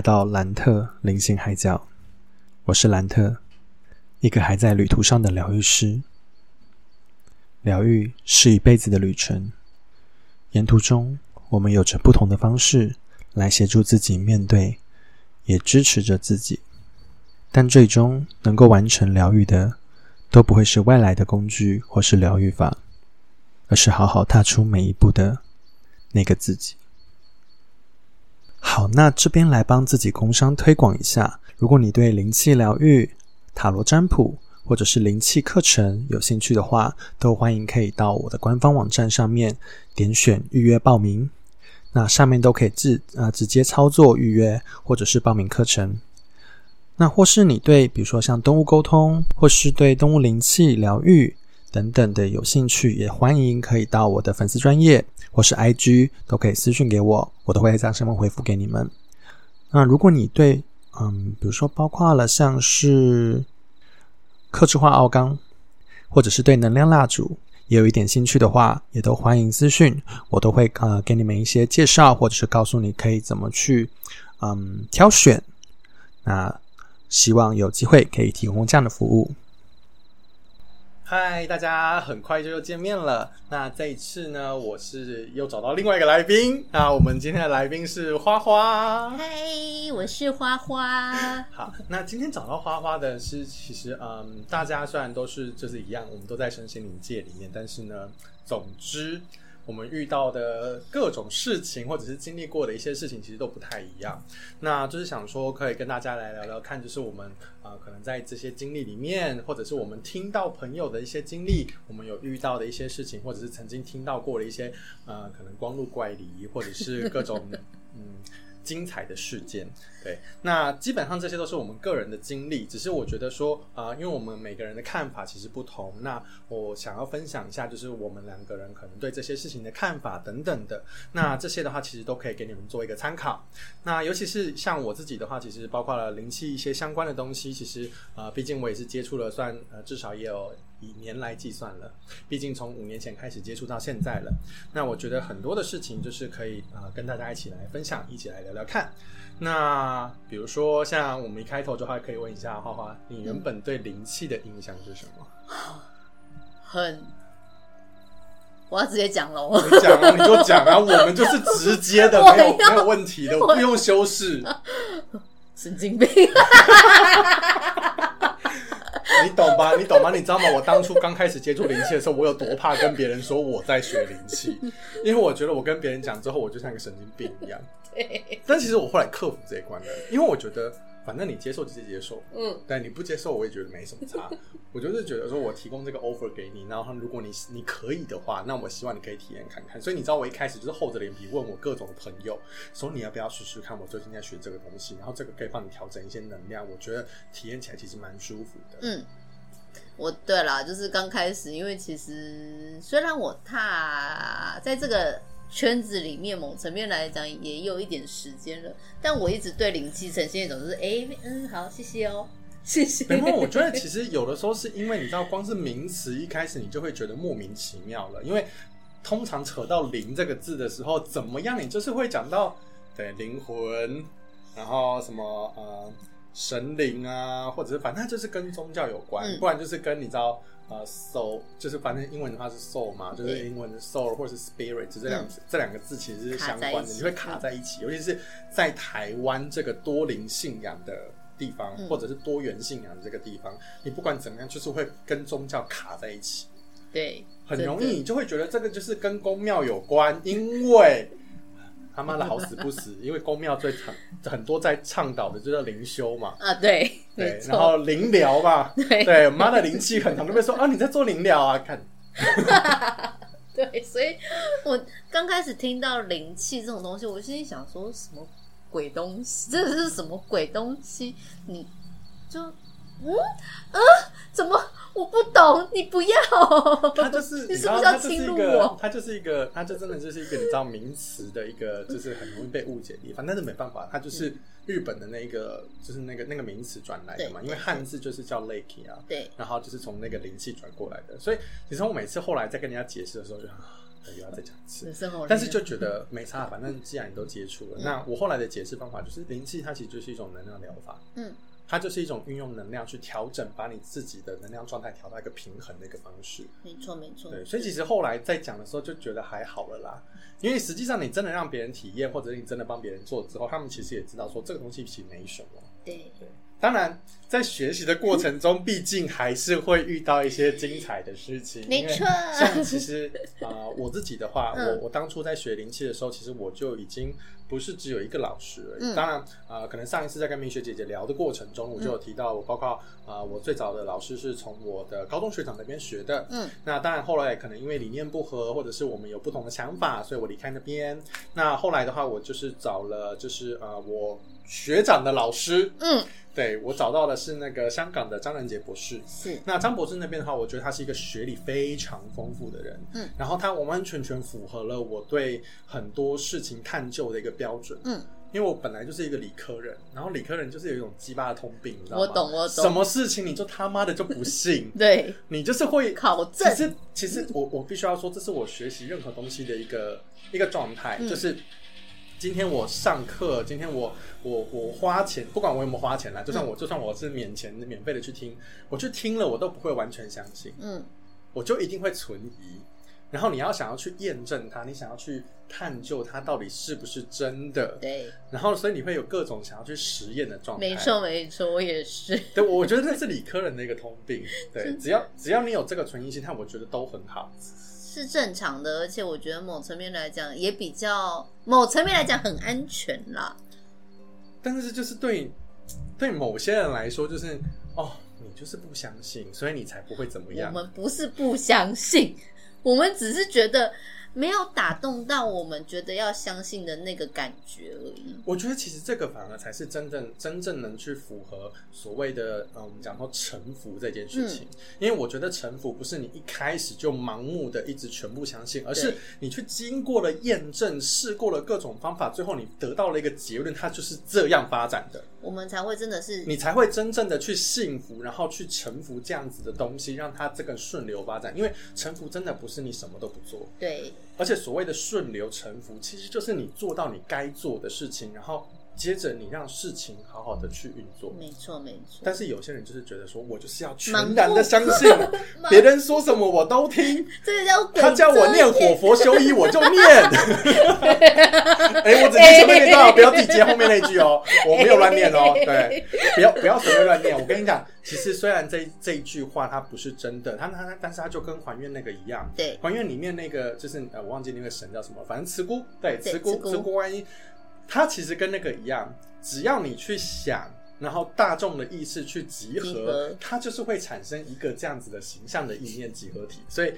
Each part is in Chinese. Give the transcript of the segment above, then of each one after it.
来到兰特灵性海角，我是兰特，一个还在旅途上的疗愈师。疗愈是一辈子的旅程，沿途中我们有着不同的方式来协助自己面对，也支持着自己。但最终能够完成疗愈的，都不会是外来的工具或是疗愈法，而是好好踏出每一步的那个自己。好，那这边来帮自己工商推广一下。如果你对灵气疗愈、塔罗占卜或者是灵气课程有兴趣的话，都欢迎可以到我的官方网站上面点选预约报名。那上面都可以自呃直接操作预约或者是报名课程。那或是你对比如说像动物沟通，或是对动物灵气疗愈等等的有兴趣，也欢迎可以到我的粉丝专业或是 IG 都可以私讯给我，我都会在上面回复给你们。那如果你对嗯，比如说包括了像是克制化奥钢，或者是对能量蜡烛也有一点兴趣的话，也都欢迎私讯，我都会呃给你们一些介绍，或者是告诉你可以怎么去嗯挑选。那希望有机会可以提供这样的服务。嗨，大家很快就又见面了。那这一次呢，我是又找到另外一个来宾。那我们今天的来宾是花花。嗨，我是花花。好，那今天找到花花的是，其实嗯，大家虽然都是就是一样，我们都在身心灵界里面，但是呢，总之。我们遇到的各种事情，或者是经历过的一些事情，其实都不太一样。那就是想说，可以跟大家来聊聊看，就是我们啊，可能在这些经历里面，或者是我们听到朋友的一些经历，我们有遇到的一些事情，或者是曾经听到过的一些呃，可能光路怪离，或者是各种 嗯。精彩的事件，对，那基本上这些都是我们个人的经历，只是我觉得说，啊，因为我们每个人的看法其实不同，那我想要分享一下，就是我们两个人可能对这些事情的看法等等的，那这些的话其实都可以给你们做一个参考。那尤其是像我自己的话，其实包括了灵气一些相关的东西，其实呃，毕竟我也是接触了，算呃，至少也有。以年来计算了，毕竟从五年前开始接触到现在了。那我觉得很多的事情就是可以啊，跟大家一起来分享，一起来聊聊看。那比如说像我们一开头的话，可以问一下花花，你原本对灵气的印象是什么？很，我要直接讲了，你讲啊，你就讲啊，我们就是直接的，没有没有问题的，不用修饰。神经病。你懂吧？你懂吗？你知道吗？我当初刚开始接触灵气的时候，我有多怕跟别人说我在学灵气，因为我觉得我跟别人讲之后，我就像一个神经病一样。但其实我后来克服这一关了，因为我觉得。反正你接受就是接受，嗯，但你不接受，我也觉得没什么差。我就是觉得说，我提供这个 offer 给你，然后如果你你可以的话，那我希望你可以体验看看。所以你知道，我一开始就是厚着脸皮问我各种朋友，说你要不要试试看？我最近在学这个东西，然后这个可以帮你调整一些能量，我觉得体验起来其实蛮舒服的。嗯，我对啦，就是刚开始，因为其实虽然我踏在这个。圈子里面，某层面来讲，也有一点时间了。但我一直对灵气呈现一种，就是哎，嗯，好，谢谢哦，谢谢。然后我觉得，其实有的时候是因为你知道，光是名词一开始你就会觉得莫名其妙了。因为通常扯到“灵”这个字的时候，怎么样，你就是会讲到对灵魂，然后什么呃神灵啊，或者是反正就是跟宗教有关，不然就是跟你知道。呃，soul 就是反正英文的话是 soul 嘛，就是英文的 soul 或者是 spirit，这两这两个字其实是相关的，你会卡在一起，尤其是在台湾这个多灵信仰的地方，或者是多元信仰的这个地方，你不管怎么样，就是会跟宗教卡在一起，对，很容易你就会觉得这个就是跟宫庙有关，因为。他妈的好死不死，因为公庙最很很多在倡导的就叫灵修嘛。啊，对对，然后灵疗嘛，对，妈的灵气很常都被说啊，你在做灵疗啊，看。对，所以我刚开始听到灵气这种东西，我心里想说什么鬼东西？这是什么鬼东西？你就嗯嗯，怎么？我不懂，你不要。他就是，你是不是要侵入我？他就是一个，他就真的就是一个，你知道名词的一个，就是很容易被误解的地方。但是没办法，他就是日本的那个，就是那个那个名词转来的嘛。因为汉字就是叫 lake 啊，对。然后就是从那个灵气转过来的。所以其实我每次后来在跟人家解释的时候，就对又要再讲一次。但是就觉得没差，反正既然你都接触了，嗯那我后来的解释方法就是灵气，它其实就是一种能量疗法，嗯，它就是一种运用能量去调整，把你自己的能量状态调到一个平衡的一个方式。没错没错，对，所以其实后来在讲的时候就觉得还好了啦，因为实际上你真的让别人体验，或者你真的帮别人做之后，他们其实也知道说这个东西其实没什么。对对，当然在学习的过程中，毕竟还是会遇到一些精彩的事情。没错像其实啊、呃我自己的话，嗯我我当初在学灵气的时候，其实我就已经不是只有一个老师而已。嗯当然啊、呃可能上一次在跟明雪姐姐聊的过程中，我就有提到，我包括啊、呃我最早的老师是从我的高中学长那边学的。嗯，那当然，后来可能因为理念不合，或者是我们有不同的想法，所以我离开那边。那后来的话，我就是找了就是呃我学长的老师，嗯，对我找到的是那个香港的张仁杰博士。是那张博士那边的话，我觉得他是一个学历非常丰富的人，嗯，然后他完完全全符合了我对很多事情探究的一个标准，嗯，因为我本来就是一个理科人，然后理科人就是有一种鸡巴的通病，你知道吗？我懂我懂。什么事情你就他妈的就不信，对。你就是会考证，其实，其实我我必须要说，这是我学习任何东西的一个一个状态，嗯。就是今天我上课，今天我我我花钱，不管我有没有花钱啦，就算嗯。我、就算我是免钱免费的去听，我去听了，我都不会完全相信，嗯。我就一定会存疑。然后你要想要去验证它，你想要去探究它到底是不是真的，对，然后所以你会有各种想要去实验的状态。没错没错，我也是，对，我觉得这是理科人的一个通病。对，只要只要你有这个存疑心态，我觉得都很好。是正常的，而且我觉得某层面来讲也比较，某层面来讲很安全啦。但是就是对对某些人来说，就是哦，你就是不相信，所以你才不会怎么样我样。们不是不相信，我们只是觉得没有打动到我们觉得要相信的那个感觉而已。我觉得其实这个反而才是真正真正能去符合所谓的呃，我们讲说臣服这件事情。因为我觉得臣服不是你一开始就盲目的一直全部相信，而是你去经过了验证，试过了各种方法，最后你得到了一个结论，它就是这样发展的。我们才会真的是你才会真正的去幸福，然后去臣服这样子的东西，让它这个顺流发展。因为臣服真的不是你什么都不做，对而且所谓的顺流臣服，其实就是你做到你该做的事情，然后接着你让事情好好的去运作。没错没错。但是有些人就是觉得说，我就是要全然的相信，别人说什么我都听，这个叫他叫我念火佛修一，我就念。哎、我只念前面那段，不要自己接后面那句哦，我没有乱念哦。对，不要不要随便乱念。我跟你讲，其实虽然这这一句话它不是真的，它它它，但是它就跟还愿那个一样。对还愿里面那个就是呃，我忘记那个神叫什么，反正慈姑，对，对慈姑慈姑慈姑观音，它其实跟那个一样，只要你去想。然后大众的意识去集合，它就是会产生一个这样子的形象的意念集合体。所以，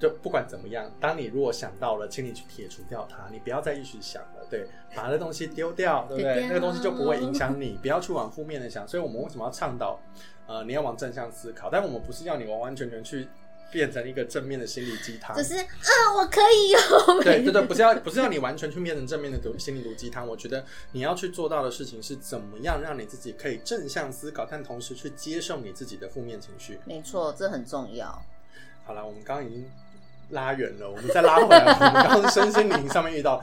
就不管怎么样，当你如果想到了，请你去撇除掉它，你不要再一直想了，对，把那东西丢掉，对不对？那个东西就不会影响你，不要去往负面的想。所以我们为什么要倡导，呃，你要往正向思考？但我们不是要你完完全全去变成一个正面的心理鸡汤，就是啊，我可以有。对对对，不是要不是要你完全去变成正面的毒心理毒鸡汤。我觉得你要去做到的事情是怎么样让你自己可以正向思考，但同时去接受你自己的负面情绪。没错，这很重要。好了，我们刚刚已经拉远了，我们再拉回来。我们刚刚身心灵上面遇到，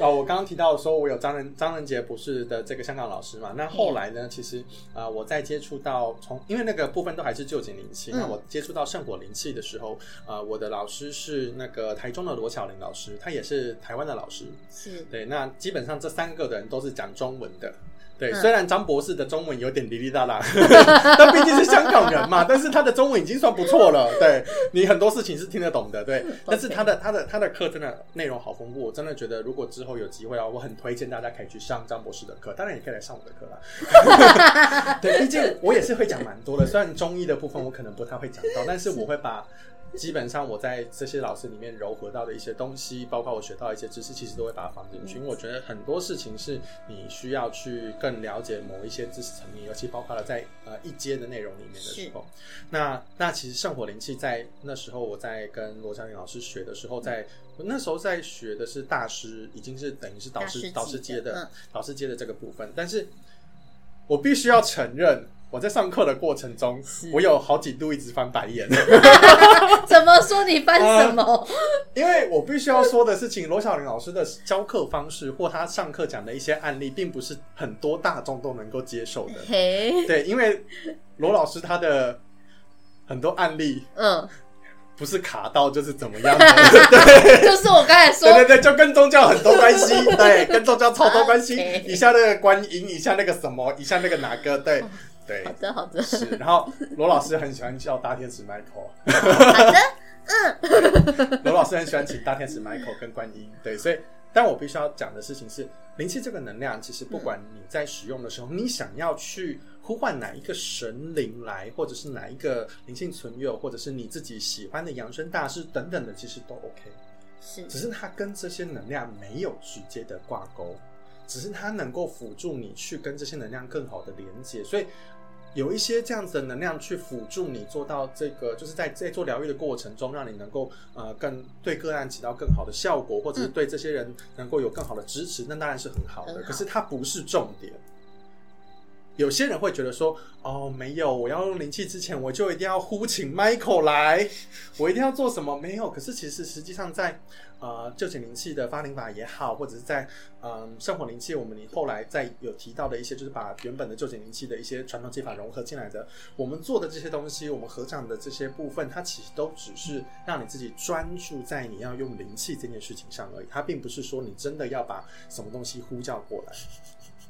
啊，我刚刚提到说，我有张仁张仁杰博士的这个香港老师嘛。那后来呢，其实啊、呃我在接触到从因为那个部分都还是旧景灵气，嗯那我接触到圣火灵气的时候，啊，我的老师是那个台中的罗巧玲老师，他也是台湾的老师。是对，那基本上这三个人都是讲中文的。对，嗯虽然张博士的中文有点哩哩啦啦，但毕竟是香港人嘛，但是他的中文已经算不错了。对你很多事情是听得懂的，对。但是他的他的他的课真的内容好丰富，我真的觉得如果之后有机会啊，我很推荐大家可以去上张博士的课，当然也可以来上我的课啦。对，毕竟我也是会讲蛮多的，虽然中医的部分我可能不太会讲到，但是我会把。基本上我在这些老师里面糅合到的一些东西，包括我学到一些知识，其实都会把它放进去。因为我觉得很多事情是你需要去更了解某一些知识层面，尤其包括了在呃一阶的内容里面的时候。那那其实圣火灵气在那时候我在跟罗嘉玲老师学的时候，在我那时候在学的是大师，已经是等于是导师导师阶的的嗯导师阶的这个部分，但是。我必须要承认，我在上课的过程中，我有好几度一直翻白眼，怎么说你翻什么？因为我必须要说的事情，罗小玲老师的教课方式或他上课讲的一些案例，并不是很多大众都能够接受的。嘿，对，因为罗老师他的很多案例嗯，不是卡到就是怎么样的，就是我刚才说。对对对，就跟宗教很多关系，对，跟宗教超多关系。以下那个观音，以下那个什么，以下那个哪个，对对好的，好的，是。然后罗老师很喜欢叫大天使 Michael，好的，嗯 罗老师很喜欢请大天使 Michael 跟观音，对，所以。但我必须要讲的事情是，灵气这个能量，其实不管你在使用的时候，你想要去呼唤哪一个神灵来，或者是哪一个灵性存有，或者是你自己喜欢的扬声大师等等的，其实都 OK。是只是它跟这些能量没有直接的挂钩，只是它能够辅助你去跟这些能量更好的连接，所以有一些这样子的能量去辅助你做到这个，就是在在做疗愈的过程中，让你能够呃更对个案起到更好的效果，或者是对这些人能够有更好的支持，那当然是很好的。好可是它不是重点。有些人会觉得说，哦，没有，我要用灵气之前，我就一定要呼请 Michael 来，我一定要做什么？没有。可是其实实际上在呃就请灵气的发灵法也好，或者是在嗯、呃生活灵气，我们后来在有提到的一些，就是把原本的就请灵气的一些传统技法融合进来的，我们做的这些东西，我们合掌的这些部分，它其实都只是让你自己专注在你要用灵气这件事情上而已，它并不是说你真的要把什么东西呼叫过来。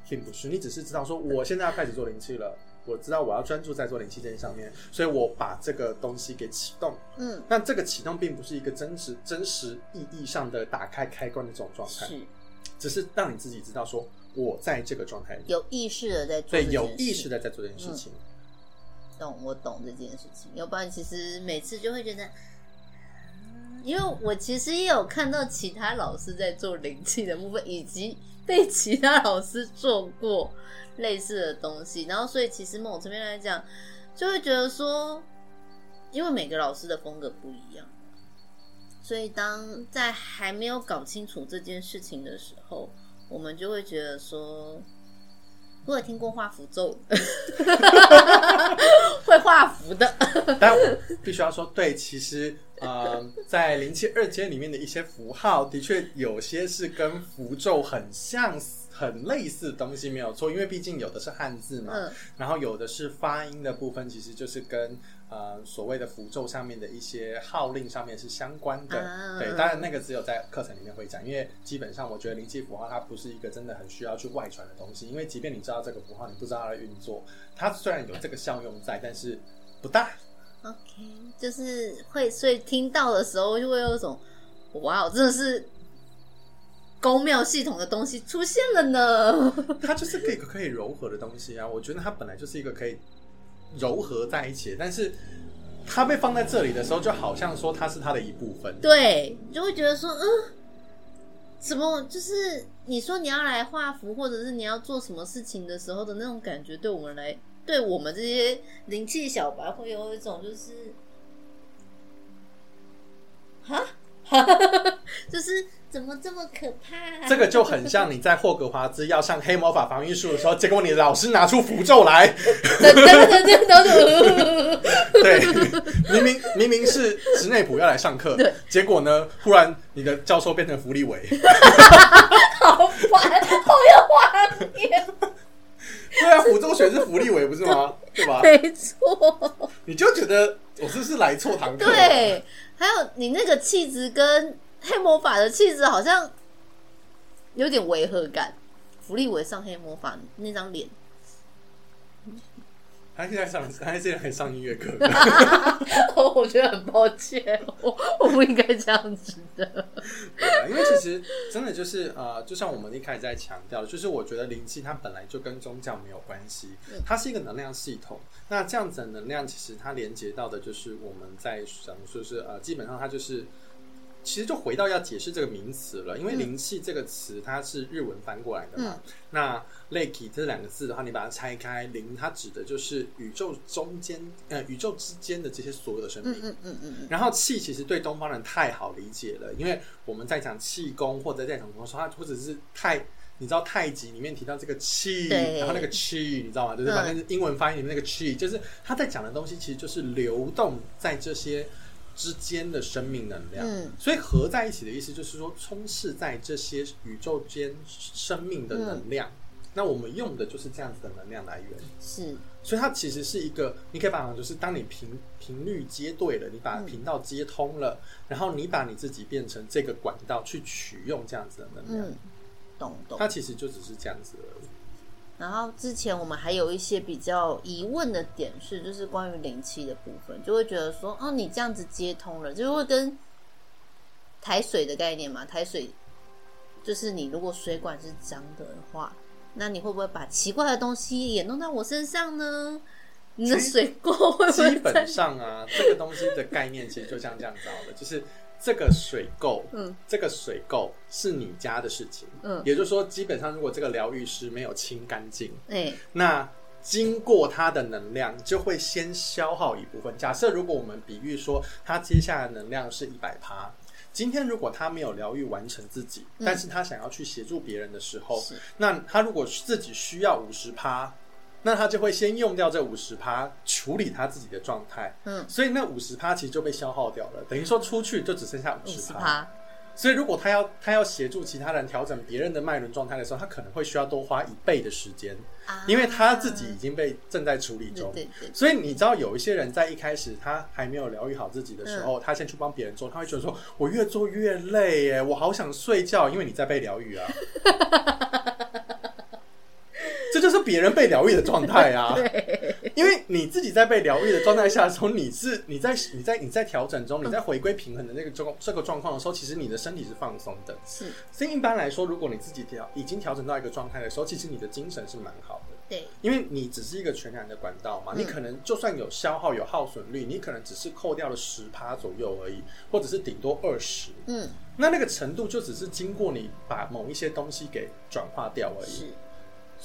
并不是，你只是知道说我现在要开始做灵气了，我知道我要专注在做灵气这件上面，所以我把这个东西给启动。嗯，但这个启动并不是一个真实真实意义上的打开开关的这种状态，是只是让你自己知道说我在这个状态里，有意识的在做这对，件事，有意识的在做这件事情。懂，我懂这件事情。要不然，其实每次就会觉得，嗯因为我其实也有看到其他老师在做灵气的部分，以及 被其他老师做过类似的东西，然后所以其实某层面来讲，就会觉得说，因为每个老师的风格不一样，所以当在还没有搞清楚这件事情的时候，我们就会觉得说。我有听过画符咒，会画符的，但必须要说，对，其实呃，在灵气二阶里面的一些符号，的确有些是跟符咒很像、很类似的东西，没有错。因为毕竟有的是汉字嘛，嗯然后有的是发音的部分，其实就是跟呃所谓的符咒上面的一些号令上面是相关的。啊对，当然那个只有在课程里面会讲，因为基本上我觉得灵气符号它不是一个真的很需要去外传的东西，因为即便你知道这个符号，你不知道它的运作，它虽然有这个效用在，但是不大。OK，就是会，所以听到的时候就会有一种，哇，真的是宫庙系统的东西出现了呢。它就是可以可以柔和的东西啊。我觉得它本来就是一个可以柔和在一起，但是它被放在这里的时候，就好像说它是它的一部分。对，就会觉得说，嗯，怎么就是你说你要来画符，或者是你要做什么事情的时候的那种感觉，对我们来，对我们这些灵气小白会有一种就是，哈，就是怎么这么可怕、这个就很像你在霍格华兹要上黑魔法防御术的时候，结果你老师拿出符咒来，对，明明明明是史内普要来上课对，结果呢，忽然你的教授变成福利伟，好烦，好有画面，对啊，胡中选是福利委不是吗？对吧？没错，你就觉得我是不是来错堂课？对，还有你那个气质跟黑魔法的气质好像有点违和感。福利委上黑魔法那张脸，他现在上，他现在还上音乐课。我觉得很抱歉，我我不应该这样子的。对啊，因为其实真的就是呃，就像我们一开始在强调的，就是我觉得灵气它本来就跟宗教没有关系，它是一个能量系统。那这样子的能量，其实它连接到的就是我们在想说是呃，基本上它就是。其实就回到要解释这个名词了，因为“灵气”这个词它是日文翻过来的嘛。那 “leki” 这两个字的话，你把它拆开，“灵”它指的就是宇宙中间呃宇宙之间的这些所有的生命。嗯嗯嗯嗯，然后气其实对东方人太好理解了，因为我们在讲气功或者在讲什么说，它或者是太你知道太极里面提到这个气，然后那个气，你知道吗？就是反正英文发音里面那个气，就是他在讲的东西，其实就是流动在这些之间的生命能量。嗯所以合在一起的意思就是说，充斥在这些宇宙间生命的能量。那我们用的就是这样子的能量来源。是，所以它其实是一个，你可以把它就是当你频频率接对了，你把频道接通了，然后你把你自己变成这个管道去取用这样子的能量，嗯，懂懂。它其实就只是这样子而已。然后之前我们还有一些比较疑问的点是，就是关于零七的部分，就会觉得说，哦，你这样子接通了，就会跟抬水的概念嘛，抬水就是你如果水管是脏的话，那你会不会把奇怪的东西也弄到我身上呢？你的水垢会不基会基本？上啊，这个东西的概念其实就像这样子好了，就是这个水垢，嗯，这个水垢是你家的事情，嗯。也就是说，基本上如果这个疗愈师没有清干净，哎、那经过他的能量就会先消耗一部分。假设如果我们比喻说，他接下来的能量是一百趴。今天如果他没有疗愈完成自己，嗯。但是他想要去协助别人的时候，那他如果自己需要五十趴，那他就会先用掉这五十趴，处理他自己的状态。嗯，所以那五十趴其实就被消耗掉了，等于说出去就只剩下五五十十趴。所以如果他要他要协助其他人调整别人的脉轮状态的时候，他可能会需要多花一倍的时间，啊因为他自己已经被正在处理中。对对，所以你知道，有一些人在一开始他还没有疗愈好自己的时嗯候，他先去帮别人做，他会觉得说：“我越做越累耶，我好想睡觉。”因为你在被疗愈啊，这就是别人被疗愈的状态啊。因为你自己在被疗愈的状态下的时候，你是你在你在你在调整中，你在回归平衡的那个状这个状况的时候，其实你的身体是放松的。是，所以一般来说，如果你自己调已经调整到一个状态的时候，其实你的精神是蛮好的。对，因为你只是一个全然的管道嘛，嗯你可能就算有消耗、有耗损率，你可能只是扣掉了十趴左右而已，或者是顶多二十。嗯，那那个程度就只是经过你把某一些东西给转化掉而已。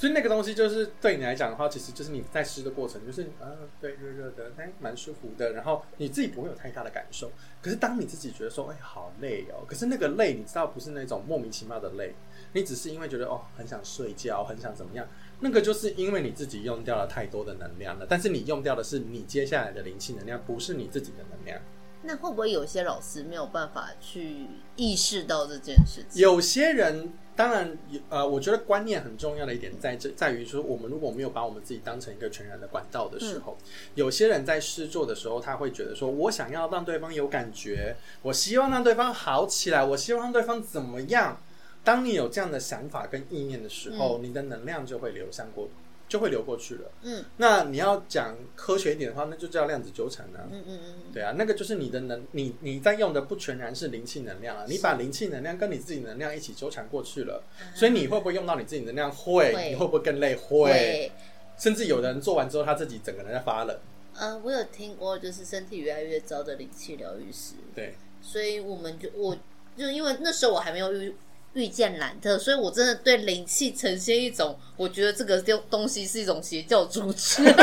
是，所以那个东西就是对你来讲的话，其实就是你在吃的过程，就是啊，对，热热的，哎，蛮舒服的，然后你自己不会有太大的感受。可是当你自己觉得说，哎，好累哦，可是那个累，你知道不是那种莫名其妙的累，你只是因为觉得哦，很想睡觉，很想怎么样，那个就是因为你自己用掉了太多的能量了。但是你用掉的是你接下来的灵气能量，不是你自己的能量。那会不会有些老师没有办法去意识到这件事情？有些人当然有呃，我觉得观念很重要的一点在这，在于说，我们如果没有把我们自己当成一个全然的管道的时候，有些人在试做的时候，他会觉得说，我想要让对方有感觉，我希望让对方好起来，我希望让对方怎么样。当你有这样的想法跟意念的时候，你的能量就会流向过，就会流过去了。嗯那你要讲科学一点的话，那就叫量子纠缠啊。嗯嗯嗯，对啊，那个就是你的能，你你在用的不全然是灵气能量啊，你把灵气能量跟你自己能量一起纠缠过去了，所以你会不会用到你自己能量？会，会你会不会更累？会，甚至有的人做完之后，他自己整个人在发冷。呃，我有听过，就是身体越来越糟的灵气疗愈师，对，所以我们就我就因为那时候我还没有遇遇见兰特，所以我真的对灵气呈现一种，我觉得这个东东西是一种邪教组织。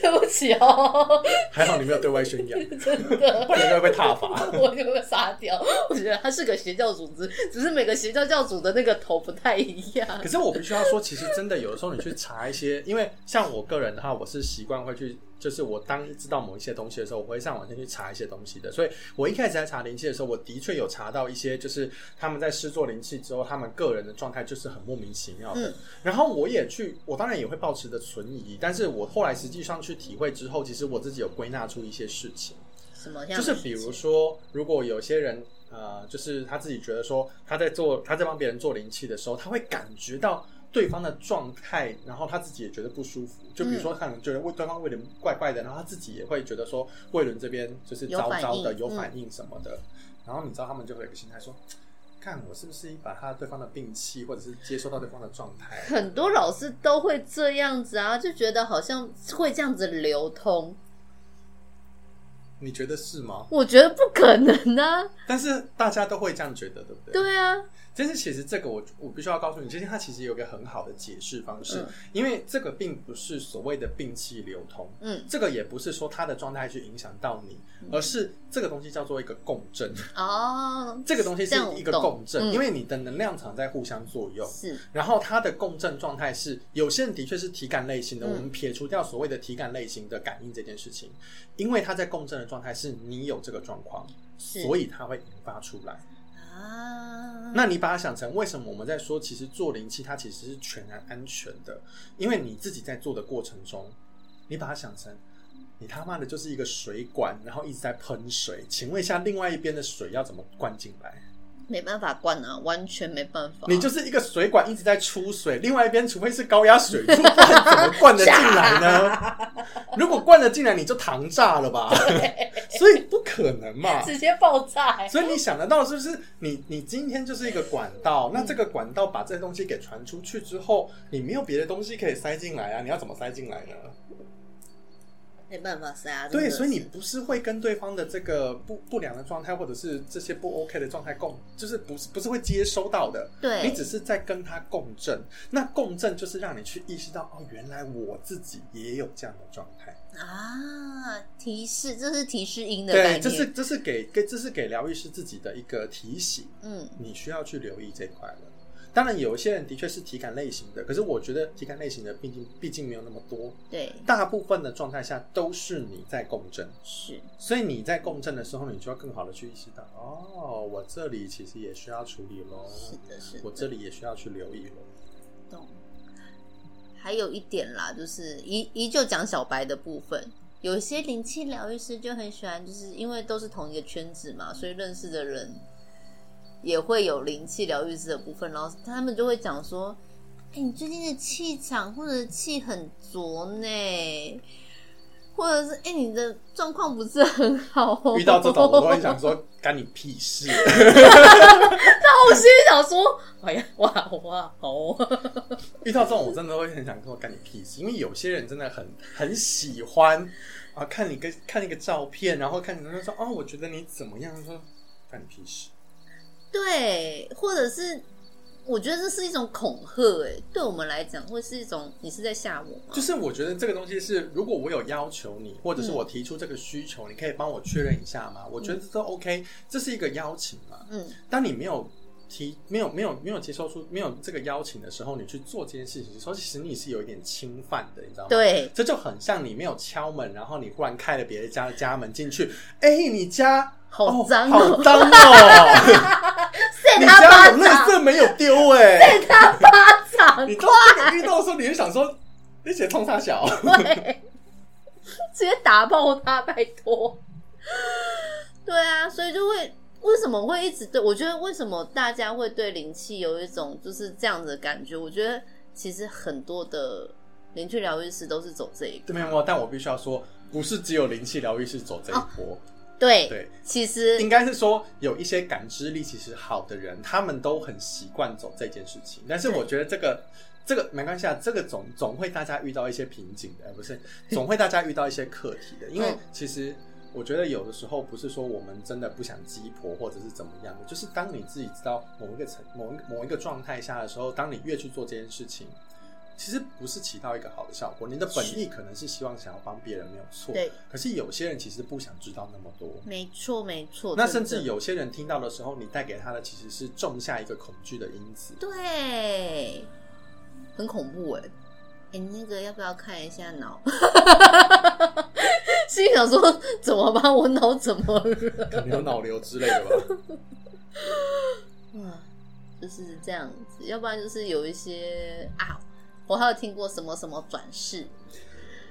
对不起哦，还好你没有对外宣扬，真的。不然你会被踏伐。我就会杀掉。我觉得它是个邪教组织，只是每个邪教教主的那个头不太一样可。是我必须要说，其实真的有的时候你去查一些，因为像我个人的话，我是习惯会去，就是我当知道某一些东西的时候，我会上网先去查一些东西的。所以我一开始在查灵气的时候，我的确有查到一些，就是他们在试做灵气之后，他们个人的状态就是很莫名其妙的。嗯然后我也去，我当然也会保持着存疑，但是我后来实际上去体会之后，其实我自己有归纳出一些事情。什么样？就是比如说，如果有些人呃，就是他自己觉得说他在做他在帮别人做灵气的时候，他会感觉到对方的状态，然后他自己也觉得不舒服。就比如说，可能觉得为对方为人怪怪的，然后他自己也会觉得说魏伦这边就是糟糟的，有反应有反应什么的。然后你知道他们就会有个心态说。看我是不是把他对方的病气，或者是接收到对方的状态，很多老师都会这样子啊，就觉得好像会这样子流通。你觉得是吗？我觉得不可能啊！但是大家都会这样觉得，对不对？对啊，但是其实这个我我必须要告诉你，其实它其实有一个很好的解释方式，嗯。因为这个并不是所谓的病气流通，嗯。这个也不是说它的状态去影响到你，而是这个东西叫做一个共振，哦，这个东西是一个共振，嗯。因为你的能量场在互相作用。是。然后它的共振状态是，有些人的确是体感类型的，嗯。我们撇除掉所谓的体感类型的感应这件事情，因为它在共振的状态是你有这个状况，所以它会引发出来。啊，那你把它想成，为什么？我们在说，其实做灵气它其实是全然安全的，因为你自己在做的过程中，你把它想成，你他妈的就是一个水管，然后一直在喷水，请问一下，另外一边的水要怎么灌进来？没办法灌啊，完全没办法。你就是一个水管一直在出水，另外一边除非是高压水柱，不然怎么灌得进来呢？如果灌得进来，你就糖炸了吧？所以不可能嘛。直接爆炸、欸，所以你想得到，是不是你你今天就是一个管道？那这个管道把这些东西给传出去之后，你没有别的东西可以塞进来啊？你要怎么塞进来呢？没办法塞啊。对，所以你不是会跟对方的这个不不良的状态，或者是这些不 OK 的状态共，就是不是不是会接收到的。对你只是在跟他共振。那共振就是让你去意识到，哦，原来我自己也有这样的状态。啊，提示，这是提示音的概对，这是这是给给这是给疗愈师自己的一个提醒。嗯，你需要去留意这块了。当然，有一些人的确是体感类型的，可是我觉得体感类型的毕竟毕竟没有那么多，对，大部分的状态下都是你在共振，是。所以你在共振的时候，你就要更好的去意识到，哦，我这里其实也需要处理喽，是的，是的，我这里也需要去留意喽。懂。还有一点啦，就是依依旧讲小白的部分，有一些灵气疗愈师就很喜欢，就是因为都是同一个圈子嘛，所以认识的人也会有灵气疗愈师的部分，然后他们就会讲说：“哎、你最近的气场或者气很浊呢，或者是哎、你的状况不是很好、哦。”遇到这种，我都会想说，干你屁事！我心里想说：“哎呀，哇哇好哦。”遇到这种，我真的会很想说干你屁事，因为有些人真的很很喜欢啊，看你个看一个照片，然后看你就说哦，我觉得你怎么样，说干你屁事。对，或者是我觉得这是一种恐吓，哎，对我们来讲会是一种你是在吓我吗？就是我觉得这个东西是，如果我有要求你，或者是我提出这个需求，你可以帮我确认一下吗？我觉得这都 OK，这是一个邀请嘛。嗯，当你没有提、没有、没有、没有接受出、没有这个邀请的时候，你去做这件事情的时候，其实你是有一点侵犯的，你知道吗？。对，这就很像你没有敲门，然后你忽然开了别人家的家门进去，哎、你家好脏哦，哦好脏哦！扇你家有垃掌，圾没有丢哎、扇他巴掌，你到这个遇到的时候，你就想说，你姐冲他小，对，直接打爆他，拜托。对啊，所以就会为什么会一直对我觉得为什么大家会对灵气有一种就是这样的感觉？我觉得其实很多的灵气疗愈师都是走这一个。对没有？但我必须要说，不是只有灵气疗愈师走这一波，对，对，其实应该是说有一些感知力其实好的人，他们都很习惯走这件事情。但是我觉得这个这个没关系啊，这个总总会大家遇到一些瓶颈的，呃不是，总会大家遇到一些课题的。因为嗯其实我觉得有的时候不是说我们真的不想鸡婆或者是怎么样的，就是当你自己知道某一个层某一个某一个状态下的时候，当你越去做这件事情。其实不是起到一个好的效果，你的本意可能是希望想要帮别人，没有错。对，可是有些人其实不想知道那么多。没错没错。那甚至有些人听到的时候，你带给他的其实是种下一个恐惧的因子。对，很恐怖哎、哎、你那个要不要看一下脑？心里想说怎么办？我脑怎么了？可能有脑瘤之类的吧。啊，就是这样子，要不然就是有一些啊，我还有听过什么什么转世，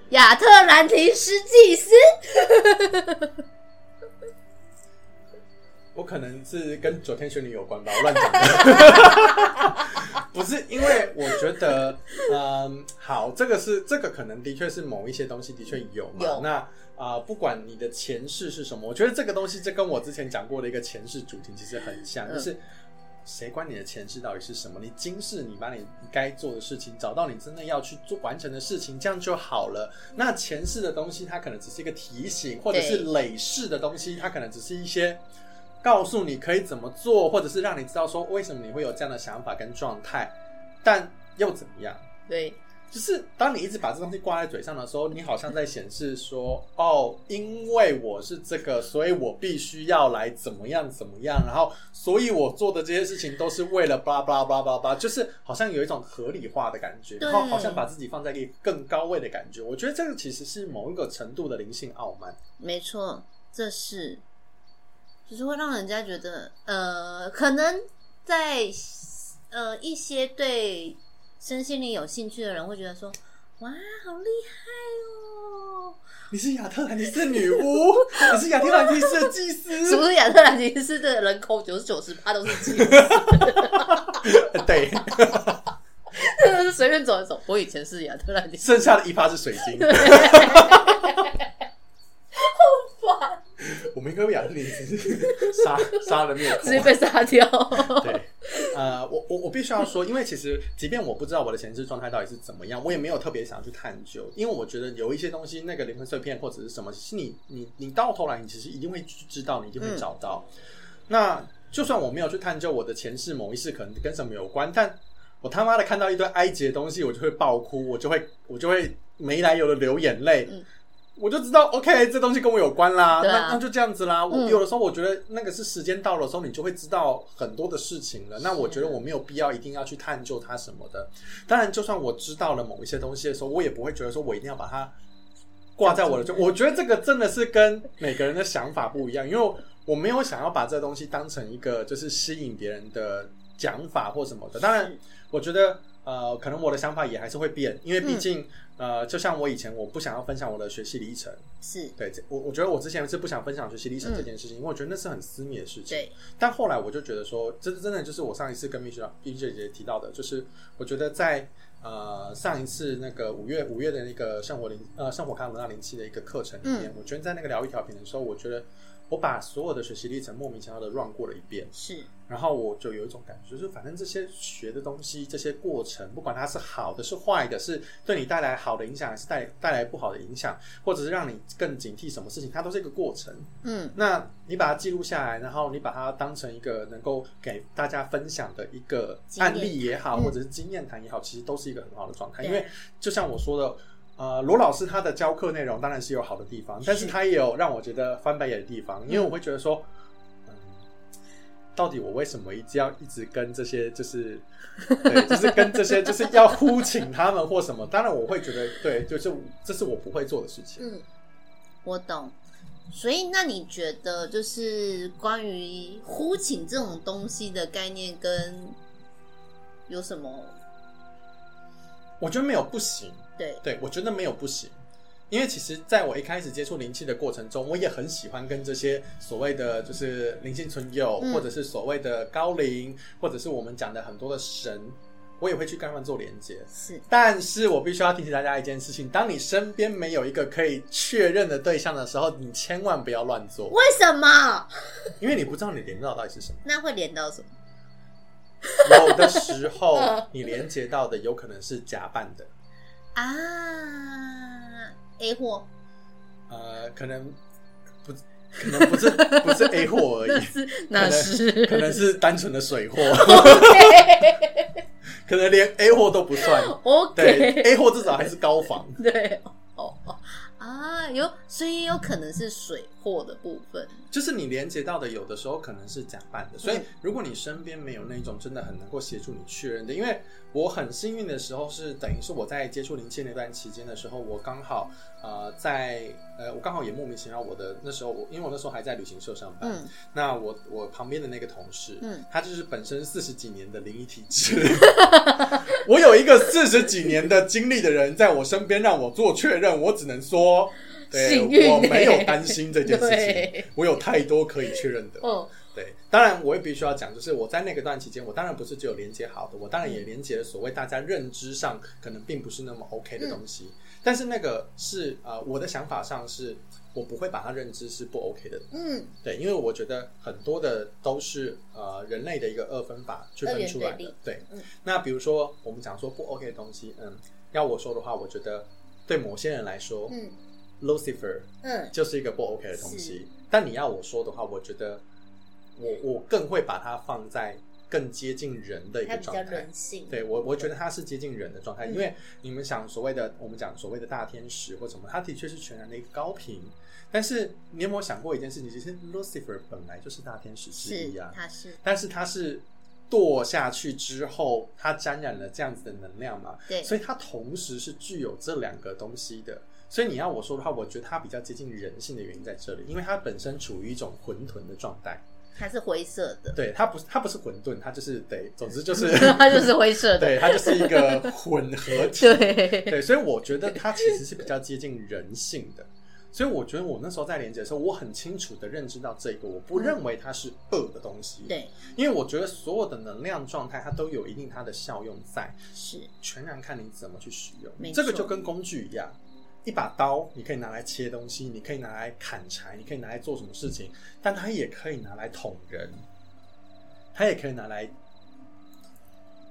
亚特兰提斯祭司，我可能是跟九天玄女有关吧，我乱讲的。不是因为我觉得，嗯，好，这个是这个可能的确是某一些东西的确有嘛。有那啊、呃不管你的前世是什么，我觉得这个东西这跟我之前讲过的一个前世主题其实很像，嗯就是谁管你的前世到底是什么？你今世你把你该做的事情找到，你真的要去做完成的事情，这样就好了。那前世的东西，它可能只是一个提醒，或者是累世的东西，它可能只是一些告诉你可以怎么做，或者是让你知道说为什么你会有这样的想法跟状态。但又怎么样？对，就是当你一直把这东西挂在嘴上的时候，你好像在显示说，哦，因为我是这个，所以我必须要来怎么样怎么样，然后，所以我做的这些事情都是为了巴拉巴拉巴拉巴拉巴，就是好像有一种合理化的感觉，然后好像把自己放在一个更高位的感觉。我觉得这个其实是某一个程度的灵性傲慢。没错，这是，就是会让人家觉得，呃，可能在。呃，一些对身心灵有兴趣的人会觉得说：“哇，好厉害哦！你是亚特兰蒂斯女巫，你是亚特兰蒂斯的祭司，是不是亚特兰蒂斯的人口九十九十八都是祭司？对，真的是随便走一走。我以前是亚特兰蒂斯，剩下的一趴是水晶。我们应该被亚特兰蒂斯杀杀了灭口，直接被杀掉。对。呃，我我我必须要说，因为其实即便我不知道我的前世状态到底是怎么样，我也没有特别想要去探究，因为我觉得有一些东西，那个灵魂碎片或者是什么，其实你你你到头来，你其实一定会知道，你一定会找到。那就算我没有去探究我的前世某一世可能跟什么有关，但我他妈的看到一堆埃及的东西，我就会爆哭，我就会我就会没来由的流眼泪。我就知道，OK，这东西跟我有关啦，那那就这样子啦。我有的时候我觉得那个是时间到了时候，你就会知道很多的事情了。那我觉得我没有必要一定要去探究它什么的。当然，就算我知道了某一些东西的时候，我也不会觉得说我一定要把它挂在我的。就我觉得这个真的是跟每个人的想法不一样，因为我没有想要把这东西当成一个就是吸引别人的讲法或什么的。当然，我觉得。呃，可能我的想法也还是会变，因为毕竟，呃，就像我以前我不想要分享我的学习历程，是对，我我觉得我之前是不想分享学习历程这件事情，因为我觉得那是很私密的事情。对。但后来我就觉得说，这真的就是我上一次跟蜜雪蜜雪姐姐提到的，就是我觉得在呃上一次那个五月五月的那个圣火灵呃生活康能量灵气的一个课程里面，我觉得在那个疗愈调频的时候，我觉得。我把所有的学习历程莫名其妙的 run 过了一遍，是，然后我就有一种感觉，就是反正这些学的东西，这些过程，不管它是好的是坏的，是对你带来好的影响，还是带带来不好的影响，或者是让你更警惕什么事情，它都是一个过程。嗯，那你把它记录下来，然后你把它当成一个能够给大家分享的一个案例也好，或者是经验谈也好，其实都是一个很好的状态。因为就像我说的。呃，罗老师他的教课内容当然是有好的地方，但是他也有让我觉得翻白眼的地方，因为我会觉得说，嗯，到底我为什么一直要一直跟这些，就是对，就是跟这些，就是要呼请他们或什么？当然我会觉得，对，就是这是我不会做的事情。嗯，我懂。所以那你觉得，就是关于呼请这种东西的概念，跟有什么？我觉得没有不行。对，对我觉得没有不行，因为其实在我一开始接触灵气的过程中，我也很喜欢跟这些所谓的就是灵性存有，或者是所谓的高灵，或者是我们讲的很多的神，我也会去跟他们做连接。是，但是我必须要提醒大家一件事情：，当你身边没有一个可以确认的对象的时候，你千万不要乱做。为什么？因为你不知道你连到到底是什么。那会连到什么？有的时候你连接到的有可能是假扮的。啊，A 货，呃，可能不，可能不是不是 A 货而已，那是可能是。单纯的水货，可能连 A 货都不算。OK，对，A 货至少还是高仿。对，哦哦啊，有，所以有可能是水货的部分。就是你连接到的，有的时候可能是假扮的。所以，如果你身边没有那种真的很能够协助你确认的，因为我很幸运的时候是，等于是我在接触灵气那段期间的时候，我刚好呃在呃我刚好也莫名其妙，我的那时候我因为我那时候还在旅行社上班，那我我旁边的那个同事，嗯，他就是本身四十几年的灵异体质，我有一个四十几年的经历的人在我身边让我做确认，我只能说。对，我没有担心这件事情，我有太多可以确认的。嗯，对，当然我也必须要讲，就是我在那个段期间，我当然不是只有连接好的，我当然也连接了所谓大家认知上可能并不是那么 OK 的东西。但是那个是呃，我的想法上是，我不会把它认知是不 OK 的。嗯，对，因为我觉得很多的都是呃人类的一个二分法去分出来的。对，嗯。那比如说我们讲说不 OK 的东西，嗯，要我说的话，我觉得对某些人来说、嗯 l u c i f e r 嗯，就是一个不 OK 的东西。但你要我说的话，我觉得我我更会把它放在更接近人的一个状态人。性。对我，我觉得它是接近人的状态，嗯因为你们想所谓的我们讲所谓的大天使或什么，它的确是全然的一个高频。但是你有没有想过一件事情？其实 Lucifer 本来就是大天使之一是啊，，他是但是他是堕下去之后，它沾染了这样子的能量嘛，对，所以它同时是具有这两个东西的。所以你要我说的话，我觉得它比较接近人性的原因在这里，因为它本身处于一种混沌的状态。它是灰色的，对，它不是它不是混沌，它就是对，总之就是 它就是灰色的。对，它就是一个混合体。对，对，所以我觉得它其实是比较接近人性的。所以我觉得我那时候在连接的时候，我很清楚的认知到这个，我不认为它是恶的东西。，对，因为我觉得所有的能量状态，它都有一定它的效用在，是，全然看你怎么去使用。这个就跟工具一样，一把刀你可以拿来切东西，你可以拿来砍柴，你可以拿来做什么事情，但它也可以拿来捅人，它也可以拿来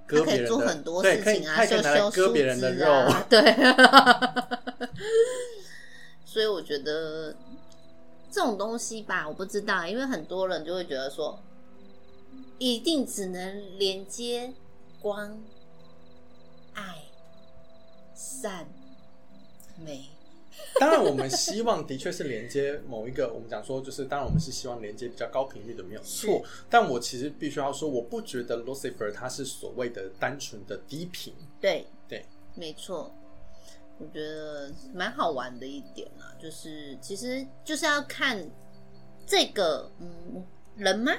割它可以别人的，做很多对，可以，事情啊，它也可以拿来割别人的肉。啊，对。所以我觉得这种东西吧，我不知道，因为很多人就会觉得说，一定只能连接光、爱、善、美。当然，我们希望的确是连接某一个，我们讲说就是，当然我们是希望连接比较高频率的，没有错。但我其实必须要说，我不觉得 Lucifer 它是所谓的单纯的低频。对对，没错，我觉得蛮好玩的一点啊，就是其实就是要看这个嗯人吗？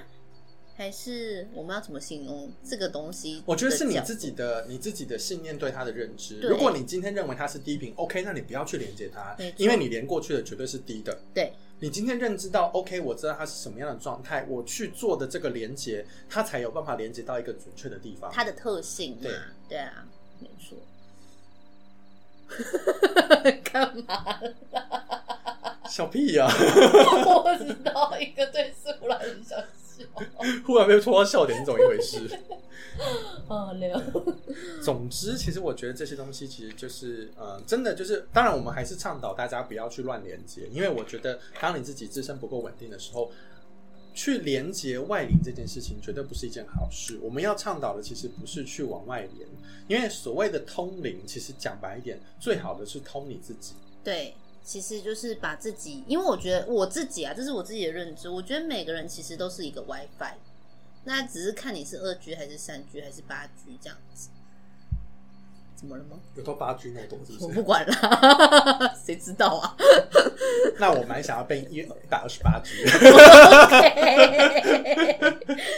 还是我们要怎么形容这个东西？我觉得是你自己的你自己的信念对它的认知。如果你今天认为它是低频，OK，那你不要去连接它，因为你连过去的绝对是低的。对你今天认知到 OK，我知道它是什么样的状态，我去做的这个连接，它才有办法连接到一个准确的地方。它的特性嘛，对对啊，没错。干嘛？小屁呀、我不知道，一个对视忽然很想笑。忽然被戳到笑点，是怎么一回事？好聊。总之，其实我觉得这些东西其实就是，呃，真的就是，当然我们还是倡导大家不要去乱连接，因为我觉得当你自己自身不够稳定的时候，去连接外灵这件事情绝对不是一件好事。我们要倡导的其实不是去往外连，因为所谓的通灵，其实讲白一点，最好的是通你自己。对，其实就是把自己，因为我觉得我自己啊，这是我自己的认知。我觉得每个人其实都是一个 WiFi，那只是看你是二 G 还是三 G 还是八 G 这样子。怎么了吗？有到八 G 那么多是不是？我不管了，谁知道啊？那我蛮想要被一百二十八 G。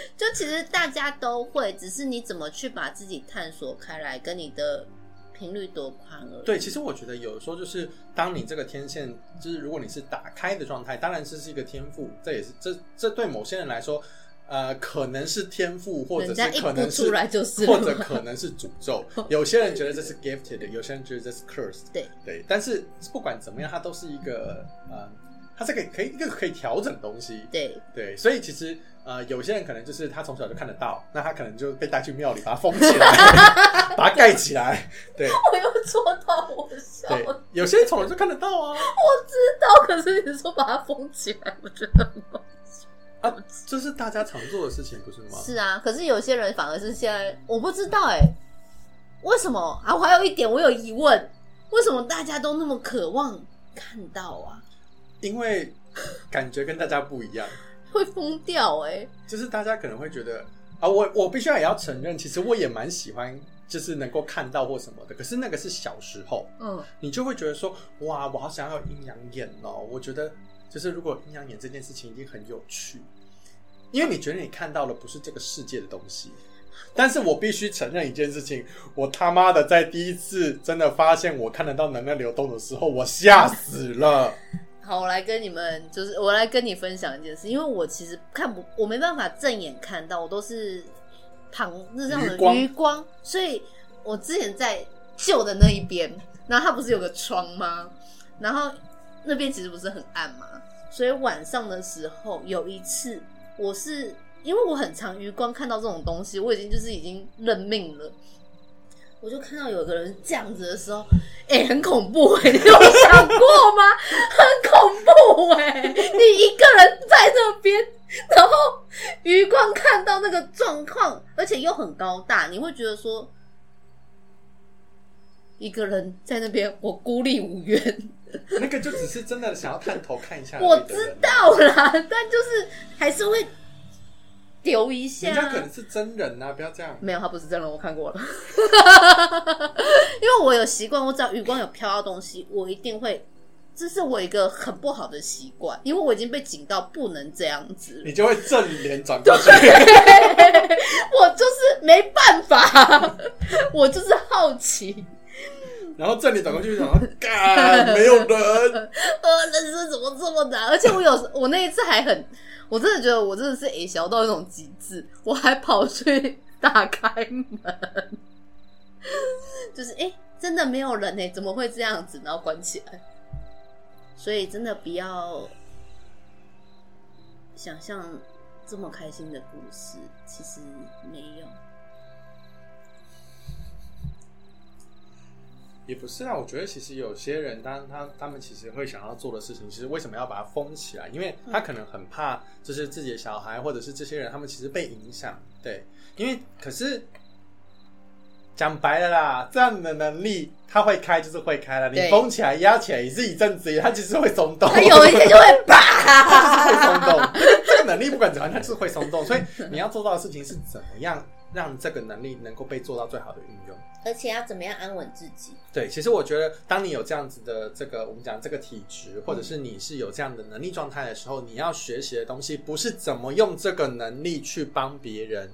就其实大家都会，只是你怎么去把自己探索开来，跟你的频率多宽而已。对，其实我觉得有的时候就是，当你这个天线，就是如果你是打开的状态，当然这是一个天赋，这也是这这对某些人来说，呃，可能是天赋，或者是可能是出来就是或者可能是诅咒。有些人觉得这是 gifted，有些人觉得这是 cursed。对对，但是不管怎么样，它都是一个呃，它是可以可以一个可以调整的东西。对对，所以其实呃，有些人可能就是他从小就看得到，那他可能就被带去庙里把它封起来，把它盖起来。对我又戳到我笑对了。，有些人从小就看得到啊。我知道，可是你说把它封起来，我觉得很好啊，这是大家常做的事情，不是吗？是啊，可是有些人反而是现在，我不知道哎、为什么啊？我还有一点我有疑问，为什么大家都那么渴望看到啊？因为感觉跟大家不一样，会疯掉哎、就是大家可能会觉得啊，我我必须要也要承认，其实我也蛮喜欢，就是能够看到或什么的。可是那个是小时候，嗯，你就会觉得说，哇，我好想要有阴阳眼哦。我觉得就是如果阴阳眼这件事情一定很有趣，因为你觉得你看到的不是这个世界的东西。但是我必须承认一件事情，我他妈的在第一次真的发现我看得到能量流动的时候，我吓死了。好，我来跟你们，就是我来跟你分享一件事，因为我其实看不，我没办法正眼看到，我都是旁那这样的余光余光，所以我之前在旧的那一边，然后它不是有个窗吗？然后那边其实不是很暗嘛，所以晚上的时候有一次，我是因为我很常余光看到这种东西，我已经就是已经认命了。我就看到有个人这样子的时候，哎、很恐怖哎、你有想过吗？很恐怖哎、你一个人在那边，然后余光看到那个状况，而且又很高大，你会觉得说，一个人在那边，我孤立无援。那个就只是真的想要探头看一下我知道啦，但就是还是会丢一下。人家可能是真人啊，不要这样。没有，他不是真人，我看过了。因为我有习惯，我只要余光有飘到东西，我一定会，这是我一个很不好的习惯，因为我已经被警告不能这样子。你就会正脸转过去，我就是没办法，我就是好奇，然后正脸转过去，想说干没有人，呃，人生怎么这么难？而且我有我那一次还很，我真的觉得我真的是矮小到一种极致，我还跑去打开门，就是哎、诶真的没有人呢、怎么会这样子？然后关起来。所以真的不要想象这么开心的故事，其实没有。也不是啊。我觉得其实有些人，当他他们其实会想要做的事情，其实为什么要把它封起来？因为他可能很怕，就是自己的小孩或者是这些人，他们其实被影响。对，因为可是讲白了啦，这样的能力他会开就是会开了，你封起来压起来也是一阵子，他其实会松动。他有一天就会它 啪，就是会松动。这个能力不管怎样，他就是会松动。所以你要做到的事情是怎么样让这个能力能够被做到最好的运用。而且要怎么样安稳自己？对，其实我觉得，当你有这样子的这个我们讲这个体质，或者是你是有这样的能力状态的时候，你要学习的东西不是怎么用这个能力去帮别人，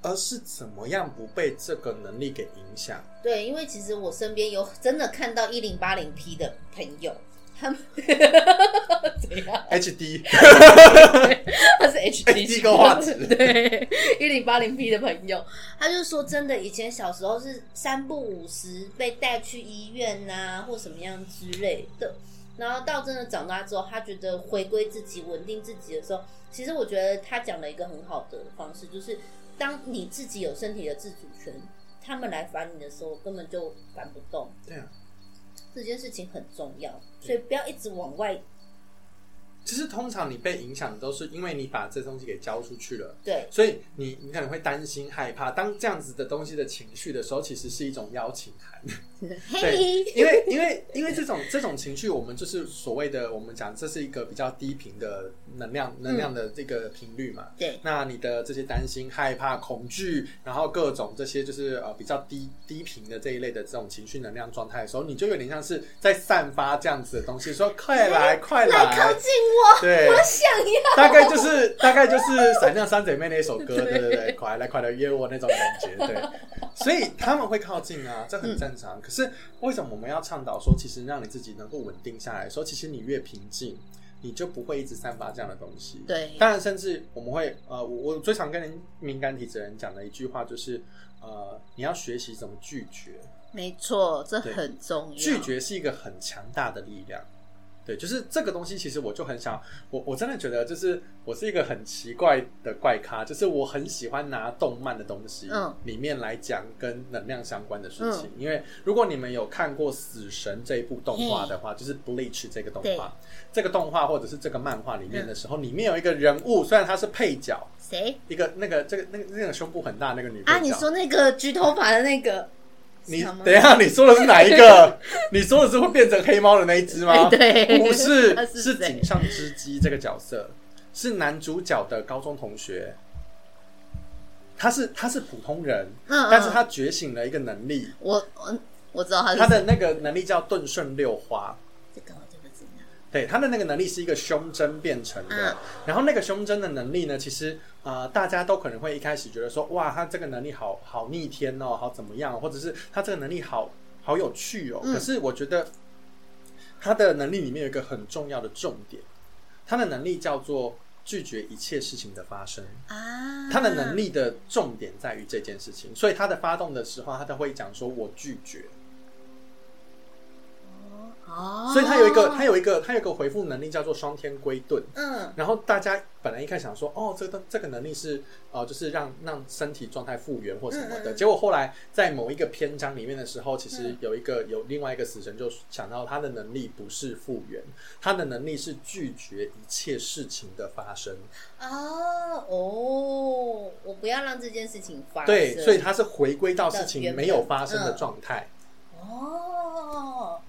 而是怎么样不被这个能力给影响。对，因为其实我身边有真的看到一零八零 P 的朋友，他们 怎样？HD 他是 HD 高画质 对，一零八零 P 的朋友，他就说真的，以前小时候是三不五十被带去医院呐、或什么样之类的。然后到真的长大之后，他觉得回归自己、稳定自己的时候，其实我觉得他讲了一个很好的方式，就是当你自己有身体的自主权，他们来烦你的时候，根本就烦不动。对啊，这件事情很重要，所以不要一直往外其实通常你被影响都是因为你把这东西给交出去了。对所以你你可能会担心害怕，当这样子的东西的情绪的时候，其实是一种邀请函。对嘿，，因为因为因为这种这种情绪，我们就是所谓的我们讲这是一个比较低频的能量能量的这个频率嘛。对那你的这些担心、害怕、恐惧，然后各种这些就是呃比较低低频的这一类的这种情绪能量状态的时候，你就有点像是在散发这样子的东西，说快来快来靠来，近我，对，我想要。大概就是大概就是《闪亮三姐妹》那一首歌，对对对，快来快来约我那种感觉，对。所以他们会靠近啊，这很正常。可是为什么我们要倡导说，其实让你自己能够稳定下来的时候，其实你越平静，你就不会一直散发这样的东西。对当然，甚至我们会呃，我我最常跟人敏感体质人讲的一句话就是，呃，你要学习怎么拒绝。没错，这很重要。拒绝是一个很强大的力量。对，就是这个东西，其实我就很想，我我真的觉得，就是我是一个很奇怪的怪咖，就是我很喜欢拿动漫的东西，嗯里面来讲跟能量相关的事情。因为如果你们有看过《死神》这一部动画的话，就是 Bleach 这个动画，这个动画或者是这个漫画里面的时候，里面有一个人物，虽然他是配角，谁一个那个这个那个那个胸部很大那个女啊？你说那个橘头发的那个？你等一下，你说的是哪一个？你说的是会变成黑猫的那一只吗？不是，是井上织姬这个角色，是男主角的高中同学。他是他是普通人，嗯嗯但是他觉醒了一个能力，我我我知道他是他的那个能力叫顿顺六花。对，他的那个能力是一个胸针变成的，嗯然后那个胸针的能力呢，其实呃，大家都可能会一开始觉得说，哇，他这个能力好好逆天哦，好怎么样，或者是他这个能力好好有趣哦。嗯可是我觉得他的能力里面有一个很重要的重点，他的能力叫做拒绝一切事情的发生。啊，他的能力的重点在于这件事情，所以他的发动的时候，他都会讲说“我拒绝”。哦，所以它有一个它有一个它有一个回复能力叫做双天归遁。嗯然后大家本来一开始想说，哦，这个这个能力是呃，就是让让身体状态复原或什么的。嗯嗯嗯结果后来在某一个篇章里面的时候，其实嗯有一个有另外一个死神就想到他的能力不是复原，他的能力是拒绝一切事情的发生。哦哦，我不要让这件事情发生。对，所以他是回归到事情没有发生的嗯状态。哦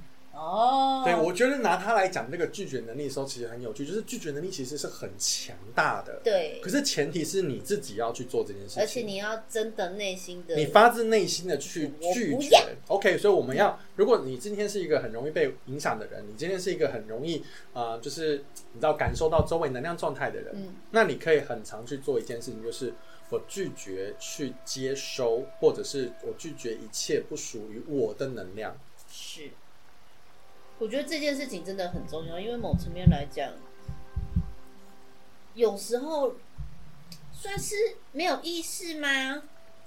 哦，对，我觉得拿他来讲这个拒绝能力的时候，其实很有趣，就是拒绝能力其实是很强大的。对可，是前提是你自己要去做这件事情，而且你要真的内心的，你发自内心的去拒绝。OK，所以我们要，如果你今天是一个很容易被影响的人，你今天是一个很容易呃，就是你知道感受到周围能量状态的人，嗯那你可以很常去做一件事情，就是我拒绝去接收，或者是我拒绝一切不属于我的能量。是。我觉得这件事情真的很重要，因为某层面来讲，有时候算是没有意识吗？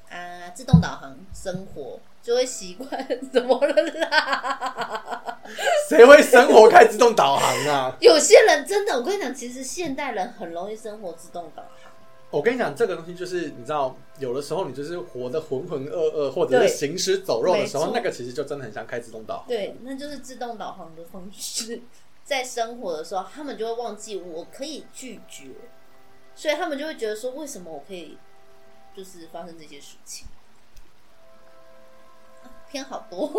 啊，自动导航生活就会习惯，怎么了啦？谁会生活开自动导航啊？有些人真的，我跟你讲，其实现代人很容易生活自动导航。我跟你讲，这个东西就是你知道，有的时候你就是活得浑浑噩噩，或者是行尸走肉的时候，那个其实就真的很像开自动导航。对，那就是自动导航的方式。在生活的时候，他们就会忘记我可以拒绝，所以他们就会觉得说，为什么我可以就是发生这些事情？啊偏好多，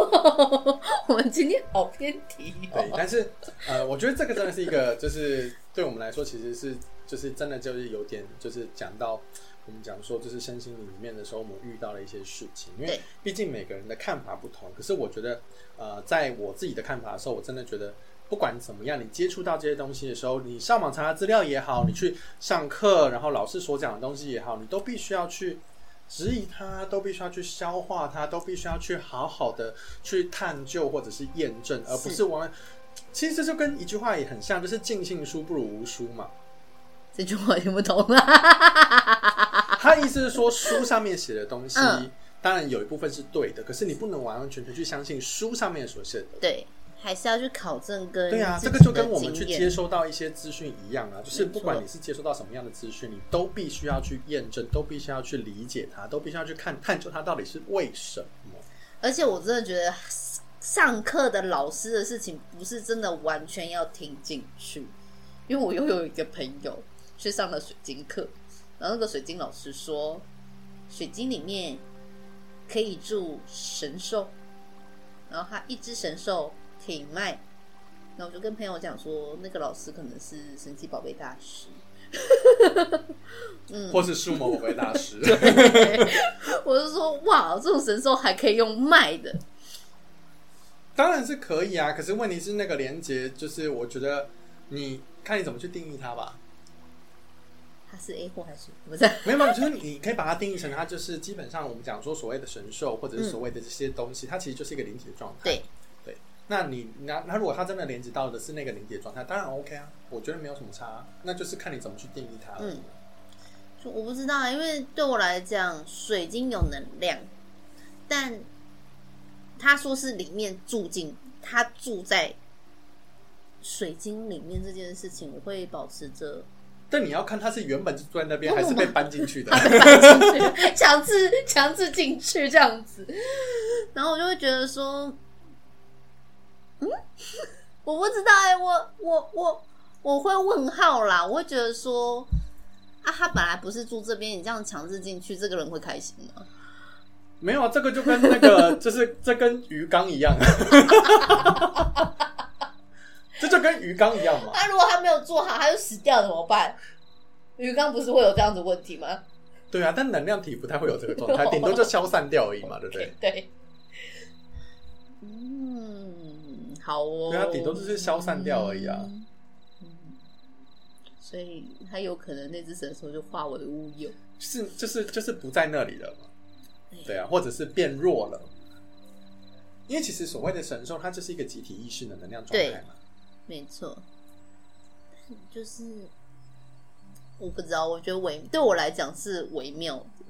我们今天好偏题。但是呃，我觉得这个真的是一个，就是对我们来说，其实是就是真的就是有点就是讲到我们讲说就是身心灵里面的时候，我们遇到了一些事情，因为毕竟每个人的看法不同。可是我觉得呃，在我自己的看法的时候，我真的觉得。不管怎么样，你接触到这些东西的时候，你上网查查资料也好，你去上课，然后老师所讲的东西也好，你都必须要去质疑它，都必须要去消化它，都必须要去好好的去探究或者是验证，而不是是完。其实这就跟一句话也很像，就是尽信书不如无书嘛。这句话听不懂啊。他意思是说，书上面写的东西，嗯当然有一部分是对的，可是你不能完完全全去相信书上面所写的。对，还是要去考证跟对啊，这个就跟我们去接收到一些资讯一样啊，就是不管你是接收到什么样的资讯，你都必须要去验证，都必须要去理解它，都必须要去看探究它到底是为什么。而且我真的觉得上课的老师的事情不是真的完全要听进去，因为我又有一个朋友去上了水晶课，然后那个水晶老师说，水晶里面可以住神兽，然后他一只神兽可以卖。那我就跟朋友讲说，那个老师可能是神奇宝贝大师。嗯或是数码宝贝大师，我就说，哇，这种神兽还可以用卖的，当然是可以啊。可是问题是那个连接，就是我觉得你看你怎么去定义它吧。它是 A 货还是不是？没有，没有，就是你可以把它定义成它就是基本上我们讲说所谓的神兽或者是所谓的这些东西，它其实就是一个灵体的状态。对对，那你那那如果它真的连接到的是那个灵体的状态，当然 OK 啊，我觉得没有什么差，那就是看你怎么去定义它而已。嗯就我不知道啊，因为对我来讲，水晶有能量，但他说是里面住进，他住在水晶里面这件事情，我会保持着但你要看他是原本就住在那边，还是被搬进去的。搬进去，强制强制进去这样子，然后我就会觉得说，嗯，我不知道哎、我我我我会问号啦，我会觉得说，啊，他本来不是住这边，你这样强制进去，这个人会开心吗？没有啊，这个就跟那个 就是这跟鱼缸一样，这就跟鱼缸一样嘛。那、如果他没有做好，他就死掉怎么办？鱼缸不是会有这样子问题吗？对啊，但能量体不太会有这个状态，顶多就消散掉而已嘛，对不对？对。嗯，好哦。对啊顶多就是消散掉而已啊嗯。嗯所以他有可能那只神兽就化为乌有。是就是就是不在那里了嘛。对啊，或者是变弱了。因为其实所谓的神兽，它就是一个集体意识的能量状态嘛。没错。就是我不知道，我觉得微对我来讲是微妙的。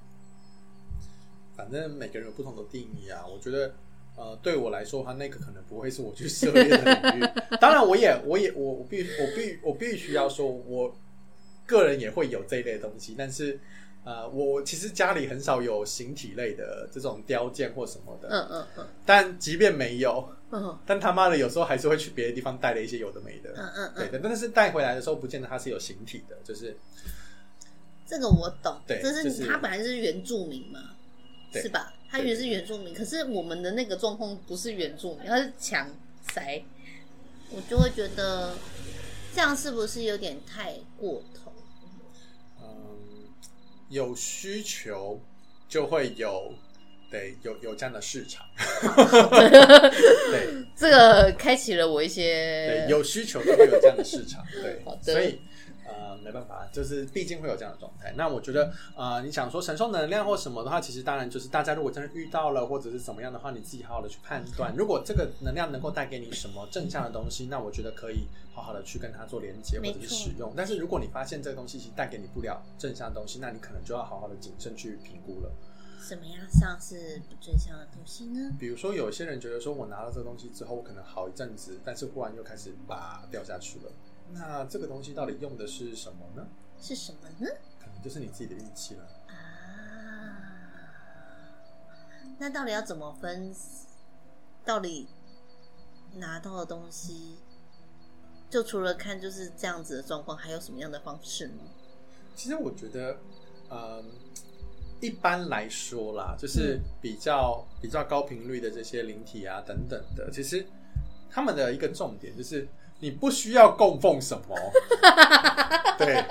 反正每个人有不同的定义啊。我觉得，呃，对我来说他，那个可能不会是我去涉猎的领域。当然，我也我也我必我必我必须要说，我个人也会有这一类东西，但是。呃，我其实家里很少有形体类的这种雕件或什么的，嗯嗯嗯但即便没有，嗯但他妈的有时候还是会去别的地方带了一些有的没的，嗯嗯嗯，对的。但是带回来的时候，不见得它是有形体的，就是这个我懂，对这就是他本来是原住民嘛，对是吧？他原是原住民，可是我们的那个状况不是原住民，他是强塞，我就会觉得这样是不是有点太过头？嗯，有需求就会有，对，有有这样的市场，对。这个开启了我一些对，些有需求就会有这样的市场，对。好，的。所以。呃，没办法，就是毕竟会有这样的状态。那我觉得，呃，你想说神兽能量或什么的话，其实当然就是大家如果真的遇到了或者是怎么样的话，你自己好好的去判断。如果这个能量能够带给你什么正向的东西，那我觉得可以好好的去跟它做连接或者是使用。但是如果你发现这个东西其实带给你不了正向的东西，那你可能就要好好的谨慎去评估了。什么样像是不正向的东西呢？比如说，有些人觉得说我拿了这个东西之后，我可能好一阵子，但是忽然又开始拔掉下去了。那这个东西到底用的是什么呢？是什么呢？可能就是你自己的运气了。啊，那到底要怎么分？到底拿到的东西，就除了看就是这样子的状况，还有什么样的方式吗？其实我觉得，嗯，一般来说啦，就是比较、比较高频率的这些灵体啊等等的，其实他们的一个重点就是你不需要供奉什么，对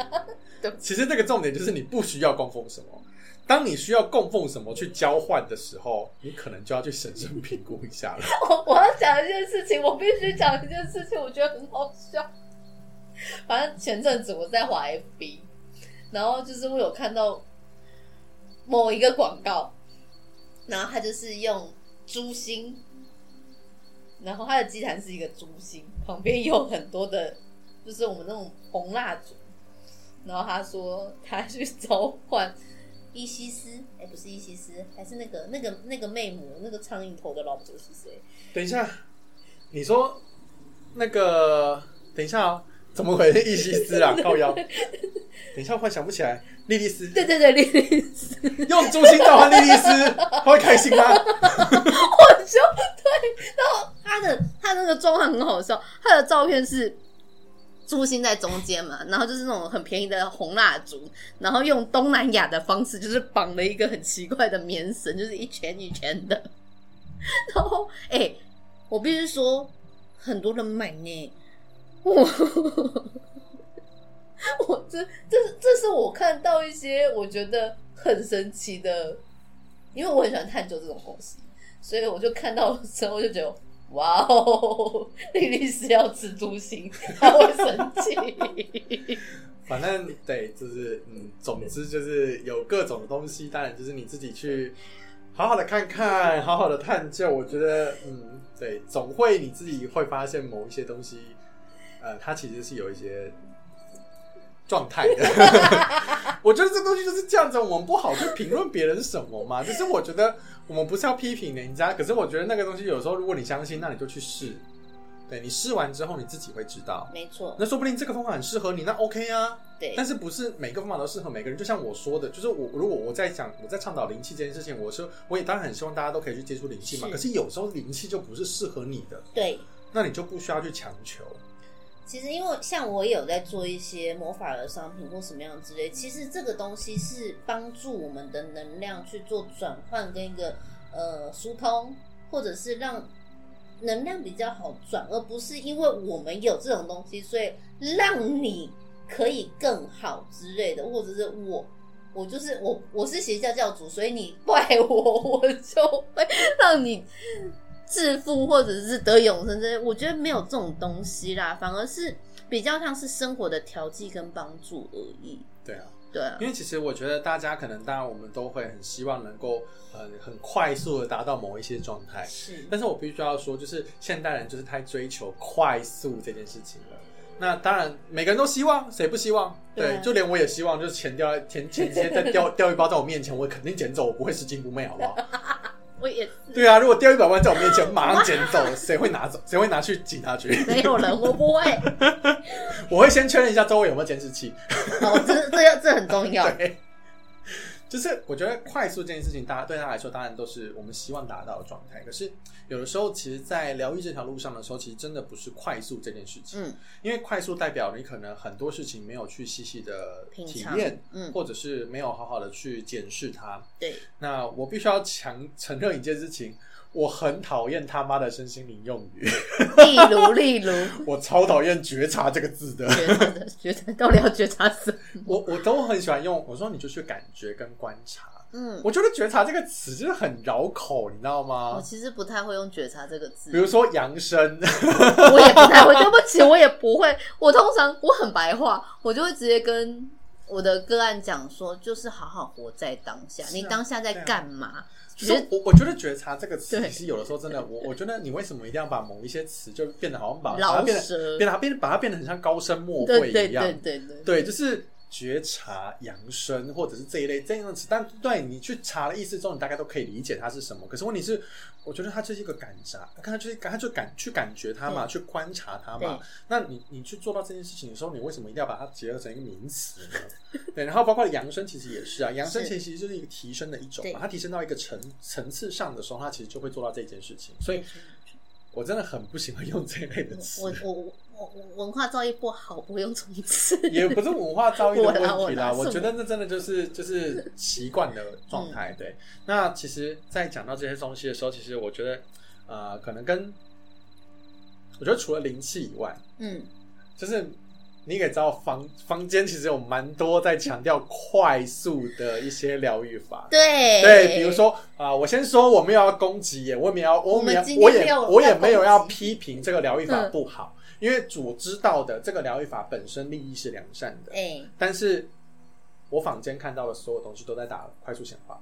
对，其实这个重点就是你不需要供奉什么。当你需要供奉什么去交换的时候，你可能就要去审慎评估一下了。我我要讲一件事情，我必须讲一件事情，我觉得很好笑。反正前阵子我在滑 FB，然后就是我有看到某一个广告，然后他就是用猪心，然后他的鸡坛是一个猪心，旁边有很多的，就是我们那种红蜡烛，然后他说他去召唤伊西斯，哎、不是伊西斯，还是那个那个那个魅魔，那个苍蝇头的老婆是谁？等一下，你说那个，等一下哦，怎么回事？伊西斯啊，靠腰。等一下，我快想不起来，莉莉丝对对对，莉莉丝，用珠心召唤莉莉丝，他会开心吗？我就对，然后他的他那个妆很好笑，他的照片是珠心在中间嘛，然后就是那种很便宜的红蜡烛，然后用东南亚的方式，就是绑了一个很奇怪的棉绳，就是一圈一圈的。然后，哎、我必须说，很多人买呢。我 我这这是这是我看到一些我觉得很神奇的，因为我很喜欢探究这种东西，所以我就看到的时候就觉得，哇哦，莉莉丝要吃猪心，她会生气。反正对，就是嗯，总之就是有各种东西，当然就是你自己去好好的看看，好好的探究。我觉得嗯，对，总会你自己会发现某一些东西，呃，它其实是有一些状态的。我觉得这东西就是这样子，我们不好去评论别人什么嘛。就是我觉得我们不是要批评人家，可是我觉得那个东西有时候如果你相信，那你就去试。对你试完之后，你自己会知道。没错，那说不定这个方法很适合你，那 OK 啊。对，但是不是每个方法都适合每个人？就像我说的，就是我如果我在讲我在倡导灵气这件事情，我说我也当然很希望大家都可以去接触灵气嘛。是可是有时候灵气就不是适合你的，对。那你就不需要去强求。其实，因为像我也有在做一些魔法的商品或什么样之类，其实这个东西是帮助我们的能量去做转换跟一个呃疏通，或者是让能量比较好转，而不是因为我们有这种东西，所以让你可以更好之类的，或者是我。我就是我，我是邪教教主，所以你 怪我，我就会让你致富或者是得永生这些，我觉得没有这种东西啦，反而是比较像是生活的调剂跟帮助而已。对啊，对啊因，为其实我觉得大家可能当然我们都会很希望能够呃很快速的达到某一些状态，是但是我必须要说，就是现代人就是太追求快速这件事情了。那当然，每个人都希望，谁不希望？对对，就连我也希望，就是钱掉在钱钱直接在掉掉一包在我面前，我肯定捡走，我不会拾金不昧，好不好？我也是对啊，如果掉一百万在我面前，马上捡走，谁会拿走？谁会拿去警察局？没有人，我不会。我会先确认一下周围有没有监视器。哦，这这这很重要。对，就是我觉得快速这件事情，大家对他来说当然都是我们希望达到的状态。可是有的时候，其实，在疗愈这条路上的时候，其实真的不是快速这件事情。嗯，因为快速代表你可能很多事情没有去细细的体验，嗯或者是没有好好的去检视它。对，那我必须要强 承认一件事情，我很讨厌他妈的身心灵用语，例如 例如，我超讨厌觉察这个字的。觉察的觉察到底要觉察什么？我我都很喜欢用，我说你就去感觉跟观察。嗯，我觉得觉察这个词就是很绕口，你知道吗我？其实不太会用觉察这个字比，如说扬声，我也不太会。对不起，我也不会。我通常我很白话，我就会直接跟我的个案讲说，就是好好活在当下。啊你当下在干嘛？就觉是我我觉得觉察这个词，其实有的时候真的，我我觉得你为什么一定要把某一些词就变得好像把把它老变得舌，变得它变把它变得很像高深莫对对会一样，对对对，对，就是觉察、扬声，或者是这一类这样的词。但对你去查了意思之后，你大概都可以理解它是什么。可是问题是，我觉得它就是一个感察，看它就是它就感去感觉它嘛，去观察它嘛。那你你去做到这件事情的时候，你为什么一定要把它结合成一个名词呢？对，然后包括扬声，其实也是啊，扬声是其实就是一个提升的一种对嘛。它提升到一个层层次上的时候，它其实就会做到这件事情。所以我真的很不喜欢用这一类的词。我我我文化造诣不好，不用这种词。也不是文化造诣的 问题啦，我觉得那真的就是就是习惯的状态。嗯对，那其实，在讲到这些东西的时候，其实我觉得，呃，可能跟我觉得除了灵气以外，嗯，就是你也知道房房间其实有蛮多在强调快速的一些疗愈法。对对，比如说啊、我先说我没有要攻击也，我也没有要，我没有我也没有我也没有要批评这个疗愈法嗯不好，因为主知道的这个疗愈法本身利益是良善的，哎、但是我坊间看到的所有东西都在打快速显化、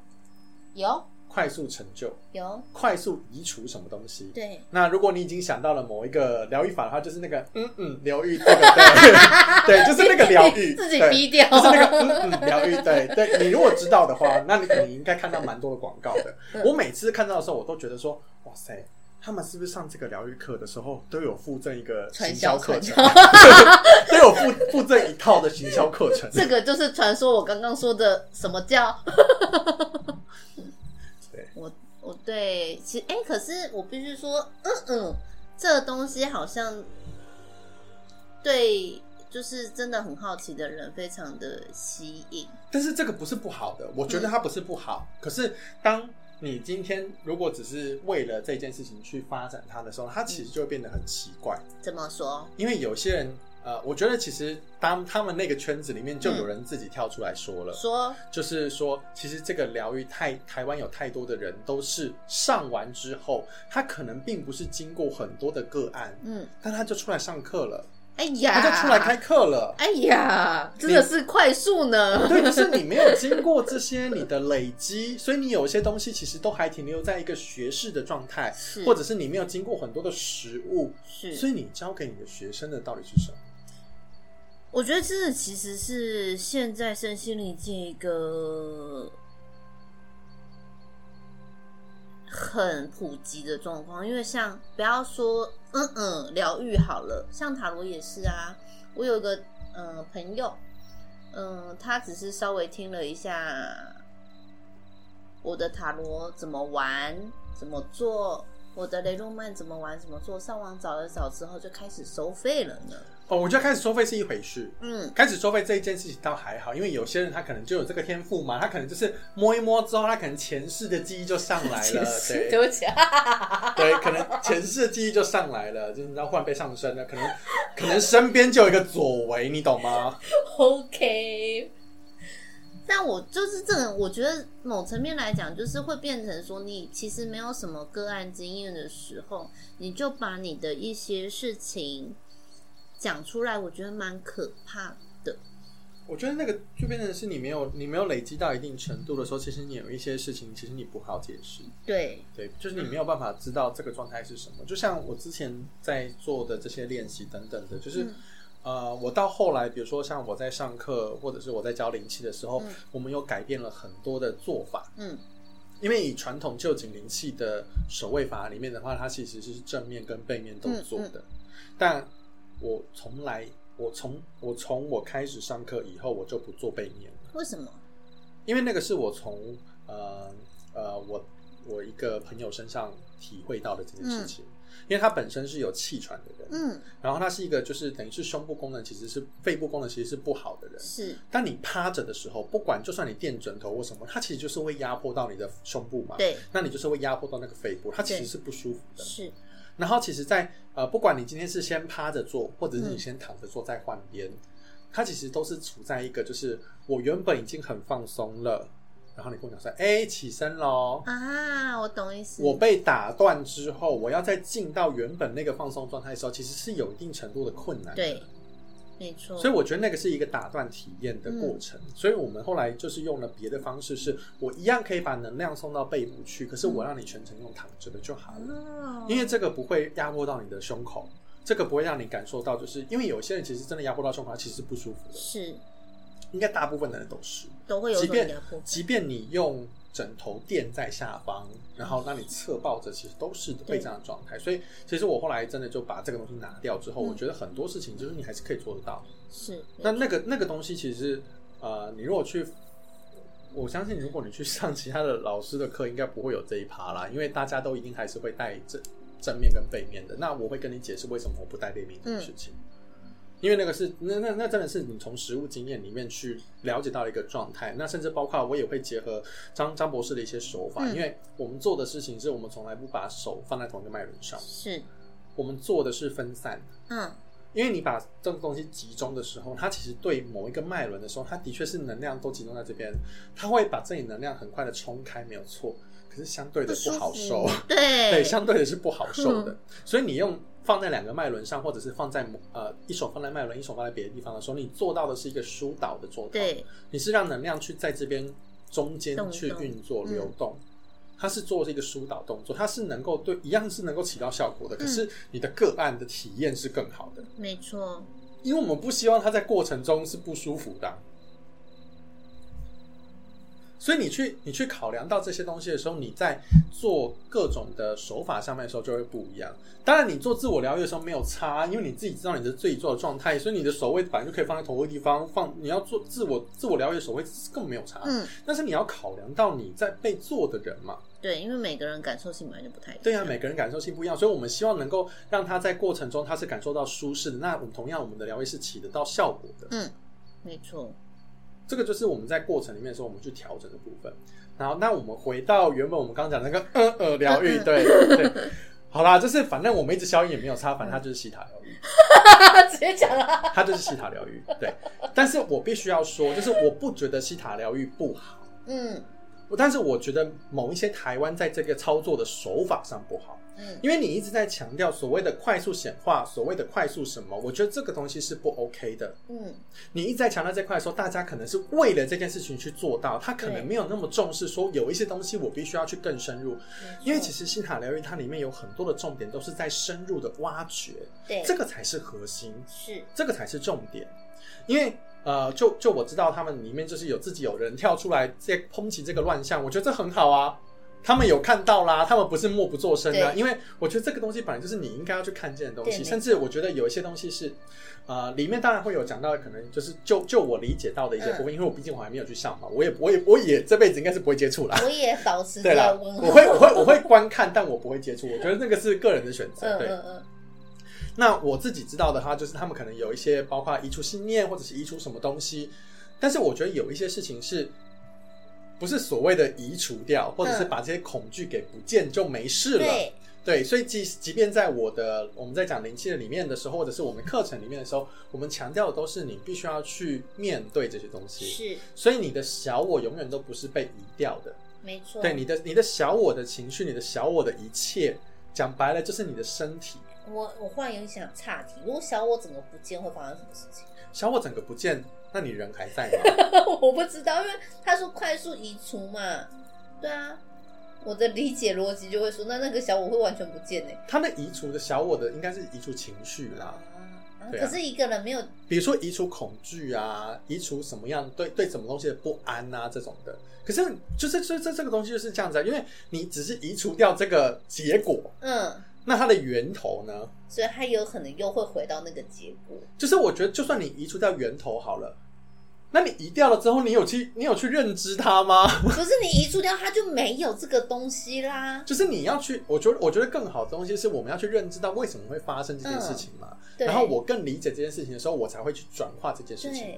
有。快速成就、有，快速移除什么东西。对，那如果你已经想到了某一个疗愈法的话，就是那个嗯嗯疗愈这个对？对，就是那个疗愈，自己对。逼掉。就是那个嗯嗯疗愈，对。对。你如果知道的话，那你可能应该看到蛮多的广告的。嗯。我每次看到的时候，我都觉得说，哇塞。他们是不是上这个疗愈课的时候都有附赠一个行传销销课程？都有附附赠一套的行销课程。这个就是传说我刚刚说的什么叫 对，我我对，其实哎、可是我必须说，嗯嗯，这个东西好像对，就是真的很好奇的人非常的吸引。但是这个不是不好的，我觉得它不是不好。可是当你今天如果只是为了这件事情去发展它的时候，它其实就会变得很奇怪。怎么说？因为有些人，呃，我觉得其实当他们那个圈子里面，就有人自己跳出来说了，说就是说，其实这个疗愈太台湾有太多的人都是上完之后，他可能并不是经过很多的个案，嗯，但他就出来上课了，哎呀，他就出来开课了。哎呀，真的是快速呢。对，就是你没有经过这些你的累积，所以你有些东西其实都还停留在一个学士的状态，或者是你没有经过很多的实物，是，所以你教给你的学生的到底是什么？我觉得这其实是现在身心灵界一个很普及的状况，因为像不要说嗯嗯疗愈好了，像塔罗也是啊。我有个嗯、朋友，嗯、他只是稍微听了一下我的塔罗怎么玩、怎么做，我的雷诺曼怎么玩、怎么做，上网找了找之后就开始收费了呢。哦，我觉得开始收费是一回事。嗯，开始收费这一件事情倒还好，因为有些人他可能就有这个天赋嘛，他可能就是摸一摸之后，他可能前世的记忆就上来了，对对不起，对，可能前世的记忆就上来了，就是你知道忽然被上升了，可能可能身边就有一个左为，你懂吗？OK。但我就是这种，我觉得某层面来讲，就是会变成说，你其实没有什么个案经验的时候，你就把你的一些事情讲出来，我觉得蛮可怕的。我觉得那个就变成是你没有你没有累积到一定程度的时候，其实你有一些事情，其实你不好解释。对，对，就是你没有办法知道这个状态是什么。就像我之前在做的这些练习等等的，就是、嗯呃，我到后来，比如说像我在上课，或者是我在教灵气的时候，嗯我们有改变了很多的做法。嗯，因为以传统旧景灵气的守卫法里面的话，它其实是正面跟背面都做的。但我从来，我从我从我开始上课以后，我就不做背面了。为什么？因为那个是我从呃呃我我一个朋友身上体会到的这件事情。因为他本身是有气喘的人，嗯，然后他是一个就是等于是胸部功能其实是肺部功能其实是不好的人，是。当你趴着的时候，不管就算你垫枕头或什么，它其实就是会压迫到你的胸部嘛，对，那你就是会压迫到那个肺部，它其实是不舒服的。是。然后其实，在呃，不管你今天是先趴着做，或者是你先躺着做再换边，它其实都是处在一个就是我原本已经很放松了。然后你跟我讲说：“哎，起身喽！”啊，我懂意思。我被打断之后，我要再进到原本那个放松状态的时候，其实是有一定程度的困难。对，没错。所以我觉得那个是一个打断体验的过程。所以我们后来就是用了别的方式，是我一样可以把能量送到背部去，可是我让你全程用躺着的就好了，因为这个不会压迫到你的胸口，这个不会让你感受到，就是因为有些人其实真的压迫到胸口，其实是不舒服的。是。应该大部分的人都是，都会有即便即便你用枕头垫在下方，然后让你侧抱着，其实都是会这样的状态。所以，其实我后来真的就把这个东西拿掉之后，我觉得很多事情就是你还是可以做得到。是。那那个那个东西，其实呃，你如果去，我相信如果你去上其他的老师的课，应该不会有这一趴啦，因为大家都一定还是会带正正面跟背面的。那我会跟你解释为什么我不带背面这件事情。因为那个是那那那真的是你从实物经验里面去了解到一个状态，那甚至包括我也会结合张张博士的一些手法，因为我们做的事情是我们从来不把手放在同一个脉轮上，是。我们做的是分散，嗯，因为你把这个东西集中的时候，它其实对某一个脉轮的时候，它的确是能量都集中在这边，它会把这里能量很快的冲开，没有错，可是相对的不好受，对。对，相对的是不好受的，所以你用。放在两个脉轮上，或者是放在呃一手放在脉轮，一手放在别的地方的时候，你做到的是一个疏导的做法。对，你是让能量去在这边中间去运作流动，它是做这个疏导动作，它是能够对一样是能够起到效果的。可是你的个案的体验是更好的。没错，因为我们不希望他在过程中是不舒服的。所以你去你去考量到这些东西的时候，你在做各种的手法上面的时候就会不一样。当然，你做自我疗愈的时候没有差，因为你自己知道你的自己做的状态，所以你的手位反正就可以放在同一个地方放。你要做自我自我疗愈的手位更没有差。嗯，但是你要考量到你在被做的人嘛。对，因为每个人感受性本来就不太一样。对啊，每个人感受性不一样，所以我们希望能够让他在过程中他是感受到舒适的。那我们同样，我们的疗愈是起得到效果的。嗯，没错。这个就是我们在过程里面的时候，我们去调整的部分。然后，那我们回到原本我们刚刚讲那个呃呃疗愈，对对，好啦，就是反正我们一直消音也没有差，反正它就是西塔疗愈，直接讲啊，它就是西塔疗愈，对。但是我必须要说，就是我不觉得西塔疗愈不好，嗯，但是我觉得某一些台湾在这个操作的手法上不好。嗯，因为你一直在强调所谓的快速显化，所谓的快速什么，我觉得这个东西是不 OK 的。嗯，你一直在强调这块的时候，大家可能是为了这件事情去做到，他可能没有那么重视说有一些东西我必须要去更深入。因为其实心塔疗愈它里面有很多的重点都是在深入的挖掘，对，这个才是核心，是这个才是重点。因为呃，就就我知道他们里面就是有自己有人跳出来在抨击这个乱象，我觉得这很好啊。他们有看到啦，他们不是默不作声的，因为我觉得这个东西本来就是你应该要去看见的东西，甚至我觉得有一些东西是，呃，里面当然会有讲到，可能就是就就我理解到的一些部分，因为我毕竟我还没有去上嘛，我也我也我也这辈子应该是不会接触啦。我也保持对啦，我会我会我会观看，但我不会接触，我觉得那个是个人的选择。对，那我自己知道的话，就是他们可能有一些包括移除信念，或者是移除什么东西，但是我觉得有一些事情是。不是所谓的移除掉，或者是把这些恐惧给不见就没事了。对，所以即即便在我的我们在讲灵气的里面的时候，或者是我们课程里面的时候，我们强调的都是你必须要去面对这些东西。是，所以你的小我永远都不是被移掉的。没错。对，你的你的小我的情绪，你的小我的一切，讲白了就是你的身体。我我忽然有点想岔题，如果小我整个不见，会发生什么事情？小我整个不见。那你人还在吗？我不知道，因为他说快速移除嘛。对啊，我的理解逻辑就会说，那那个小我会完全不见呢。他们移除的小我的应该是移除情绪啦。啊可是一个人没有，比如说移除恐惧啊，移除什么样对对什么东西的不安啊这种的。可是就是这这这个东西就是这样子、啊，因为你只是移除掉这个结果，嗯，那它的源头呢？所以它有可能又会回到那个结果。就是我觉得，就算你移除掉源头好了，那你移掉了之后，你有去你有去认知它吗？可是你移除掉，它就没有这个东西啦。就是你要去，我觉得我觉得更好的东西是我们要去认知到为什么会发生这件事情嘛。嗯然后我更理解这件事情的时候，我才会去转化这件事情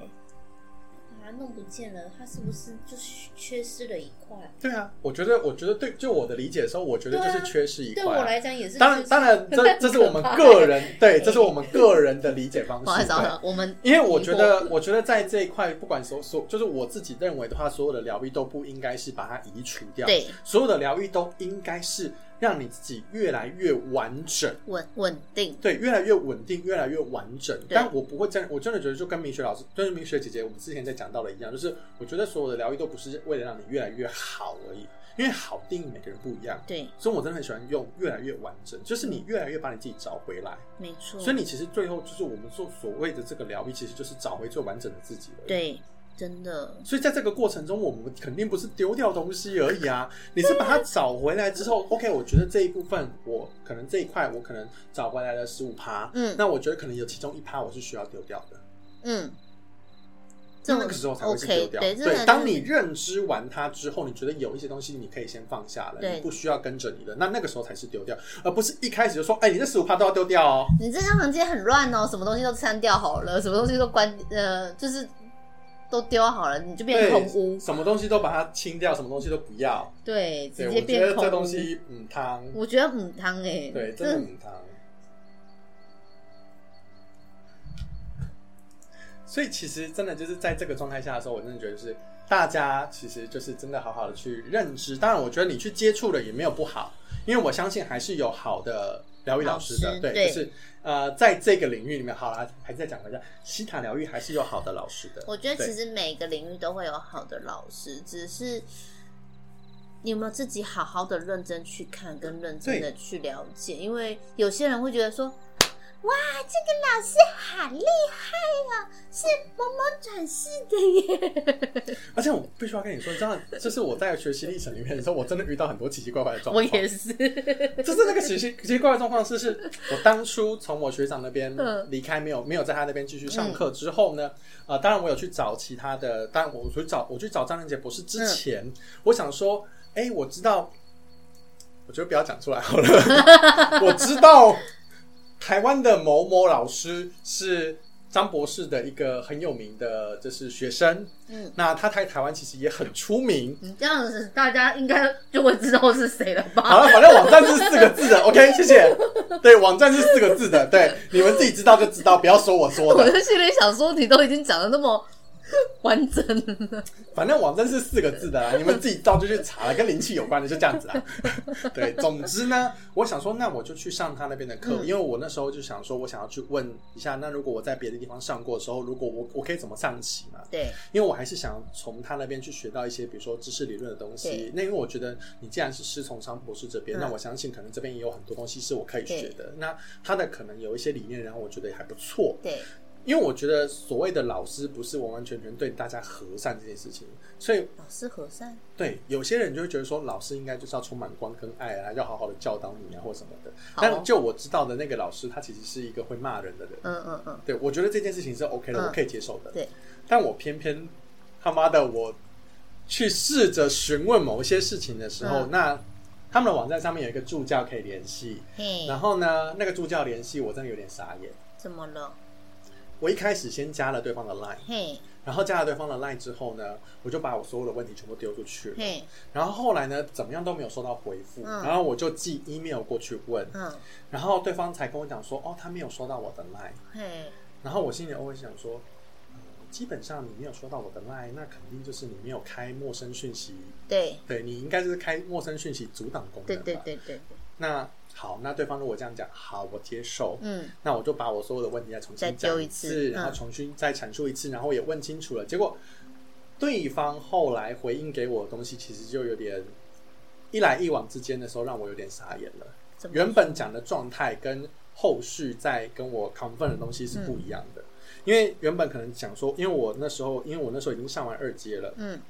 它弄不见了，它是不是就缺失了一块？对啊，我觉得，我觉得对，就我的理解的时候，我觉得就是缺失一块、对我来讲也是。当然，当然，这 这是我们个人对，这是我们个人的理解方不好意思，式。对啊，我们因为我觉得，我觉得在这一块，不管所所，就是我自己认为的话，所有的疗愈都不应该是把它移除掉，对所有的疗愈都应该是让你自己越来越完整，稳稳定，对，越来越稳定，越来越完整。但我不会真，我真的觉得就跟明雪老师，跟明雪姐姐我们之前在讲到的一样，就是我觉得所有的疗愈都不是为了让你越来越好而已，因为好定义每个人不一样。对，所以我真的很喜欢用越来越完整，就是你越来越把你自己找回来。没错。所以你其实最后就是我们做所谓的这个疗愈，其实就是找回最完整的自己而已。对，真的，所以在这个过程中，我们肯定不是丢掉东西而已啊，你是把它找回来之后，OK，我觉得这一部分我可能这一块我可能找回来了十五趴，嗯。那我觉得可能有其中一趴我是需要丢掉的，嗯，那那个时候才会是丢掉。对，这个当你认知完它之后，你觉得有一些东西你可以先放下了，你不需要跟着你的，那那个时候才是丢掉，而不是一开始就说，哎，你这十五趴都要丢掉哦。你这张房间很乱哦，什么东西都删掉好了，什么东西都关，呃，就是都丢好了，你就变空屋，什么东西都把它清掉，什么东西都不要。对，直接我觉得这变空屋。东西，嗯，汤，我觉得母汤哎，对，真的很汤。所以其实真的就是在这个状态下的时候，我真的觉得是大家其实就是真的好好的去认知。当然，我觉得你去接触了也没有不好，因为我相信还是有好的疗愈老师的，对，就是呃，在这个领域里面，好啦，还是再讲一下，西塔疗愈还是有好的老师的。我觉得其实每个领域都会有好的老师，只是你有没有自己好好的认真去看，跟认真的去了解？因为有些人会觉得说。哇，这个老师好厉害哦，是某某转世的耶！而且我必须要跟你说，你知道，就是我在学习历程里面的时候，我真的遇到很多奇奇怪怪的状况。我。也是，就是那个奇奇奇奇怪怪的状况是，是我当初从我学长那边嗯。离开，没有没有在他那边继续上课之后呢，呃，当然我有去找其他的，当然我去找我去找张仁杰博士之前，我想说，哎、我知道，我觉得不要讲出来好了，我知道台湾的某某老师是。张博士的一个很有名的，就是学生，嗯，那他在台湾其实也很出名，你这样子大家应该就会知道是谁了吧？好了，反正网站是四个字的，OK，谢谢。对，网站是四个字的，对，你们自己知道就知道，不要说我说的。我就心里想说，你都已经讲的那么 完整了，反正网站是四个字的啦，你们自己到处去查了，跟灵气有关的就这样子啦。对，总之呢，我想说，那我就去上他那边的课，嗯因为我那时候就想说，我想要去问一下，那如果我在别的地方上过的时候，如果我我可以怎么上起嘛？对，因为我还是想从他那边去学到一些，比如说知识理论的东西。那因为我觉得你既然是师从张博士这边，嗯那我相信可能这边也有很多东西是我可以学的。那他的可能有一些理念，然后我觉得也还不错。对，因为我觉得所谓的老师不是完完全全对大家和善这件事情，所以老师和善，对有些人就会觉得说，老师应该就是要充满光跟爱啊，要好好的教导你啊，或什么的。但就我知道的那个老师，他其实是一个会骂人的人。嗯嗯嗯，对，我觉得这件事情是 OK 的，嗯我可以接受的。对，但我偏偏他妈的，我去试着询问某一些事情的时候，嗯那他们的网站上面有一个助教可以联系，嘿，然后呢，那个助教联系我真的有点傻眼。怎么了？我一开始先加了对方的 line，嘿，然后加了对方的 line 之后呢，我就把我所有的问题全部丢出去了。嘿，然后后来呢，怎么样都没有收到回复，嗯。然后我就寄 email 过去问，嗯，然后对方才跟我讲说，哦，他没有收到我的 line。嘿，然后我心里偶尔想说，呃基本上你没有收到我的 line，那肯定就是你没有开陌生讯息，对，对你应该是开陌生讯息阻挡功能？对对对对，那好，那对方如果这样讲，好，我接受。嗯，那我就把我所有的问题再重新讲一次然后重新再阐述一次，然后也问清楚了。结果对方后来回应给我的东西，其实就有点一来一往之间的时候，让我有点傻眼了。原本讲的状态跟后续再跟我 confirm 的东西是不一样的。因为原本可能讲说，因为我那时候，因为我那时候已经上完二阶了，嗯，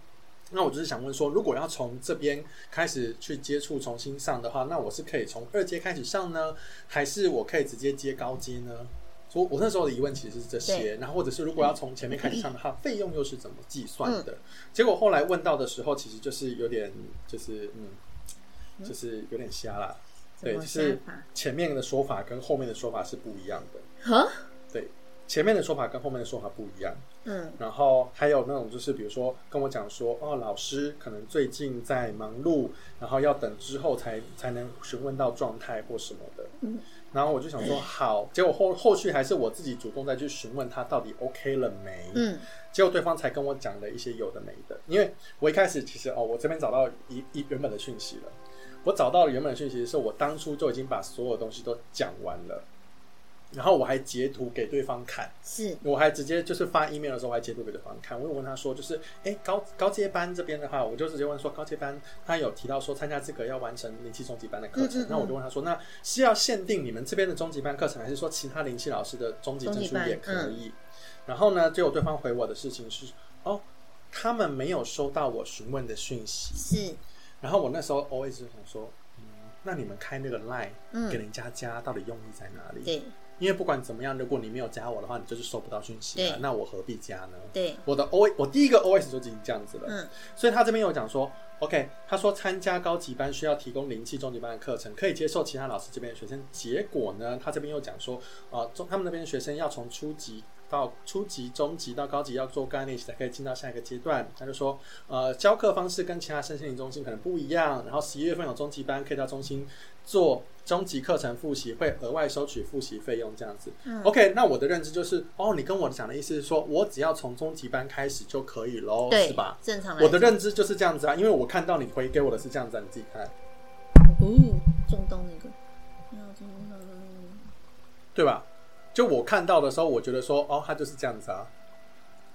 那我就是想问说，如果要从这边开始去接触重新上的话，那我是可以从二阶开始上呢，还是我可以直接接高阶呢？所以我那时候的疑问其实是这些，对然后或者是如果要从前面开始上的话，费用又是怎么计算的？嗯结果后来问到的时候，其实就是有点，就是嗯，就是有点瞎啦。对，就是？前面的说法跟后面的说法是不一样的。哈，对，前面的说法跟后面的说法不一样。嗯然后还有那种就是，比如说跟我讲说，哦，老师可能最近在忙碌，然后要等之后才才能询问到状态或什么的。嗯然后我就想说好，结果后后续还是我自己主动再去询问他到底 OK 了没。嗯结果对方才跟我讲了一些有的没的，因为我一开始其实哦，我这边找到一一原本的讯息了。我找到了原本的讯息是我当初就已经把所有东西都讲完了，然后我还截图给对方看，是我还直接就是发 email 的时候，我还截图给对方看。我有问他说，就是哎高高阶班这边的话，我就直接问说高阶班他有提到说参加资格要完成灵气中级班的课程，嗯嗯嗯那我就问他说，那是要限定你们这边的中级班课程，还是说其他灵气老师的中级证书也可以？然后呢，结果对方回我的事情是哦，他们没有收到我询问的讯息。是，然后我那时候 always 就想说，嗯，那你们开那个 line 嗯给人家加，到底用意在哪里？对因为不管怎么样，如果你没有加我的话，你就是收不到讯息了对。那我何必加呢？对，我的 O 我第一个 OS 就已经这样子了，嗯所以他这边有讲说，OK，他说参加高级班需要提供灵气中级班的课程，可以接受其他老师这边的学生。结果呢，他这边又讲说，呃、中他们那边的学生要从初级到初级、中级到高级要做个案练习才可以进到下一个阶段。他就说，呃，教课方式跟其他身心灵中心可能不一样，然后十一月份有中级班可以到中心做中级课程复习，会额外收取复习费用这样子。嗯 OK，那我的认知就是，哦，你跟我讲的意思是说，我只要从中级班开始就可以喽，是吧？？正常来我的讲认知就是这样子啊，因为我看到你回给我的是这样子、啊，你自己看，哦，中东那个，要中东那个对吧？就我看到的时候，我觉得说，哦，他就是这样子啊，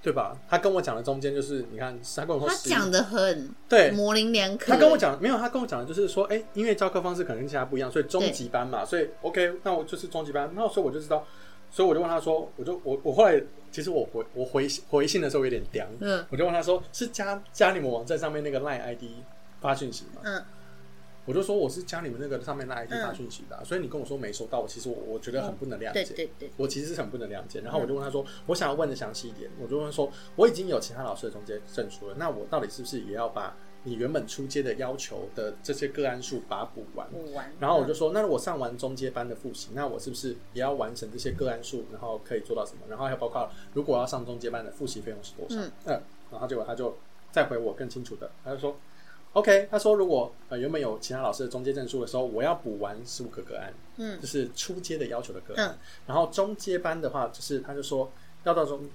对吧？他跟我讲的中间就是，你看，他跟我说他讲的很对，模棱两可。他跟我讲没有，他跟我讲的就是说，哎、音乐教课方式可能跟其他不一样，所以中级班嘛，所以 OK，那我就是中级班，那所以我就知道，所以我就问他说，我就我我后来其实我回我回回信的时候有点凉，嗯我就问他说，是加加你们网站上面那个 Line ID 发讯息吗？嗯，我就说我是加你们那个上面的 ID 嗯发讯息的啊、所以你跟我说没收到，其实我我觉得很不能谅解。对对对，我其实是很不能谅解，然后我就问他说，我想要问的详细一点，我就问说，我已经有其他老师的中介证书了，那我到底是不是也要把你原本出街的要求的这些个案数把它补完？补完。然后我就说，那我上完中阶班的复习，那我是不是也要完成这些个案数，然后可以做到什么？然后还有包括如果要上中阶班的复习费用是多少？嗯然后结果他就再回我更清楚的，他就说，OK，他说如果呃原本有其他老师的中介证书的时候，我要补完十五个个案，嗯就是初阶的要求的个案。嗯然后中阶班的话，就是他就说要到中，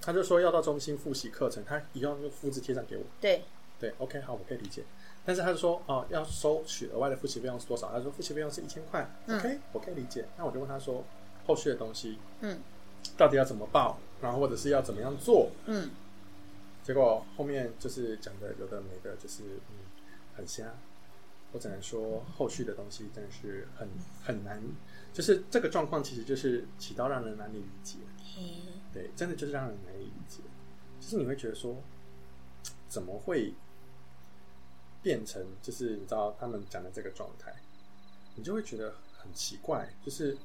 他就说要到中心复习课程，他一样就复制贴上给我。对，对，OK，好，我可以理解。但是他就说哦，要收取额外的复习费用是多少？他说复习费用是一千块嗯，OK，我可以理解。那我就问他说，后续的东西嗯到底要怎么报，然后或者是要怎么样做？嗯结果后面就是讲的有的没的，就是嗯很瞎。我只能说后续的东西真的是很很难，就是这个状况其实就是起到让人难以理解。嘿对，真的就是让人难以理解。就是你会觉得说，怎么会变成就是你知道他们讲的这个状态，你就会觉得很奇怪，就是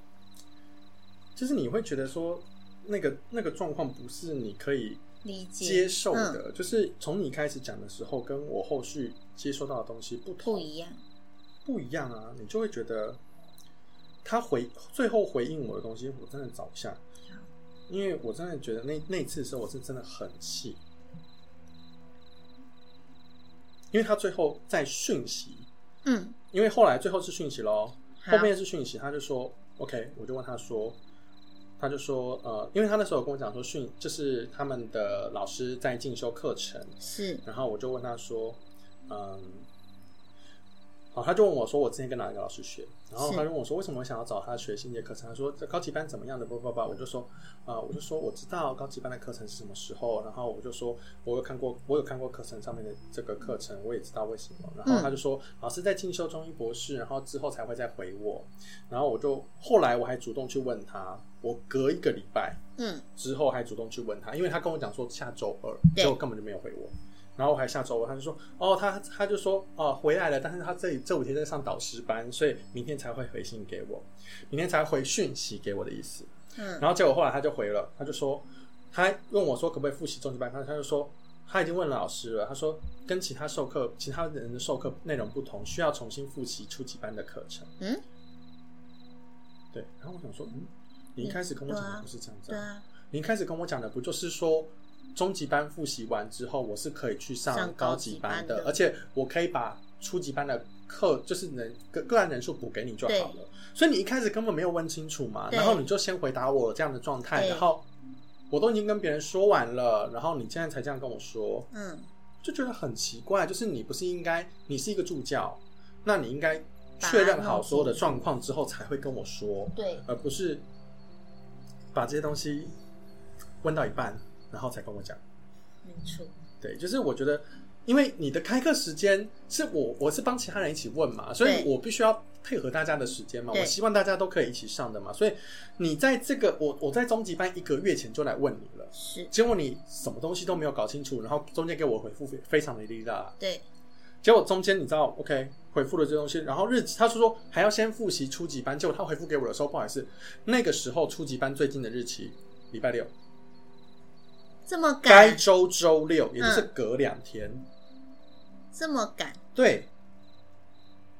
就是你会觉得说，那个那个状况不是你可以理解接受嗯的，就是从你开始讲的时候，跟我后续接收到的东西不同，不一样。不一样啊，你就会觉得他回最后回应我的东西，我真的找不下，因为我真的觉得那那次的时候，我是真的很气，因为他最后在讯息，嗯，因为后来最后是讯息喽，后面是讯息，他就说 OK，我就问他说。他就说，呃，因为他那时候跟我讲说训，就是他们的老师在进修课程，是。然后我就问他说，嗯，好，他就问我说，我之前跟哪一个老师学？然后他就问我说，为什么我想要找他学新节课程？他说这高级班怎么样的？不不不，我就说，啊，我就说我知道高级班的课程是什么时候，然后我就说我有看过，我有看过课程上面的这个课程，我也知道为什么。然后他就说，老师在进修中医博士，然后之后才会再回我。然后我就后来我还主动去问他，我隔一个礼拜嗯，之后还主动去问他，因为他跟我讲说下周二，对结果根本就没有回我。然后我还下周我，他就说，哦，他他就说，哦，回来了，但是他这里这五天在上导师班，所以明天才会回信给我，明天才会回讯息给我的意思。嗯，然后结果后来他就回了，他就说，他还问我说可不可以复习中级班，他他就说他已经问了老师了，他说跟其他授课其他人的授课内容不同，需要重新复习初级班的课程。嗯，对，然后我想说，嗯，你一开始跟我讲的不是这样子、对啊，你一开始跟我讲的不就是说，中级班复习完之后，我是可以去上上高高级班的，班的而且我可以把初级班的课就是人个个案人数补给你就好了。所以你一开始根本没有问清楚嘛，然后你就先回答我这样的状态，然后我都已经跟别人说完了，然后你现在才这样跟我说，嗯，就觉得很奇怪。就是你不是应该，你是一个助教，那你应该确认好所有的状况之后才会跟我说。对，而不是把这些东西问到一半，然后才跟我讲。没错，对，就是我觉得，因为你的开课时间是我我是帮其他人一起问嘛，所以我必须要配合大家的时间嘛，我希望大家都可以一起上的嘛，所以你在这个我我在中级班一个月前就来问你了。是，结果你什么东西都没有搞清楚，然后中间给我回复非非常的力大，对，结果中间你知道，OK 回复了这东西，然后日子他说说还要先复习初级班，结果他回复给我的时候，不好意思，那个时候初级班最近的日期礼拜六，这么赶？该赶，周周六，也就是嗯隔两天，这么赶，对，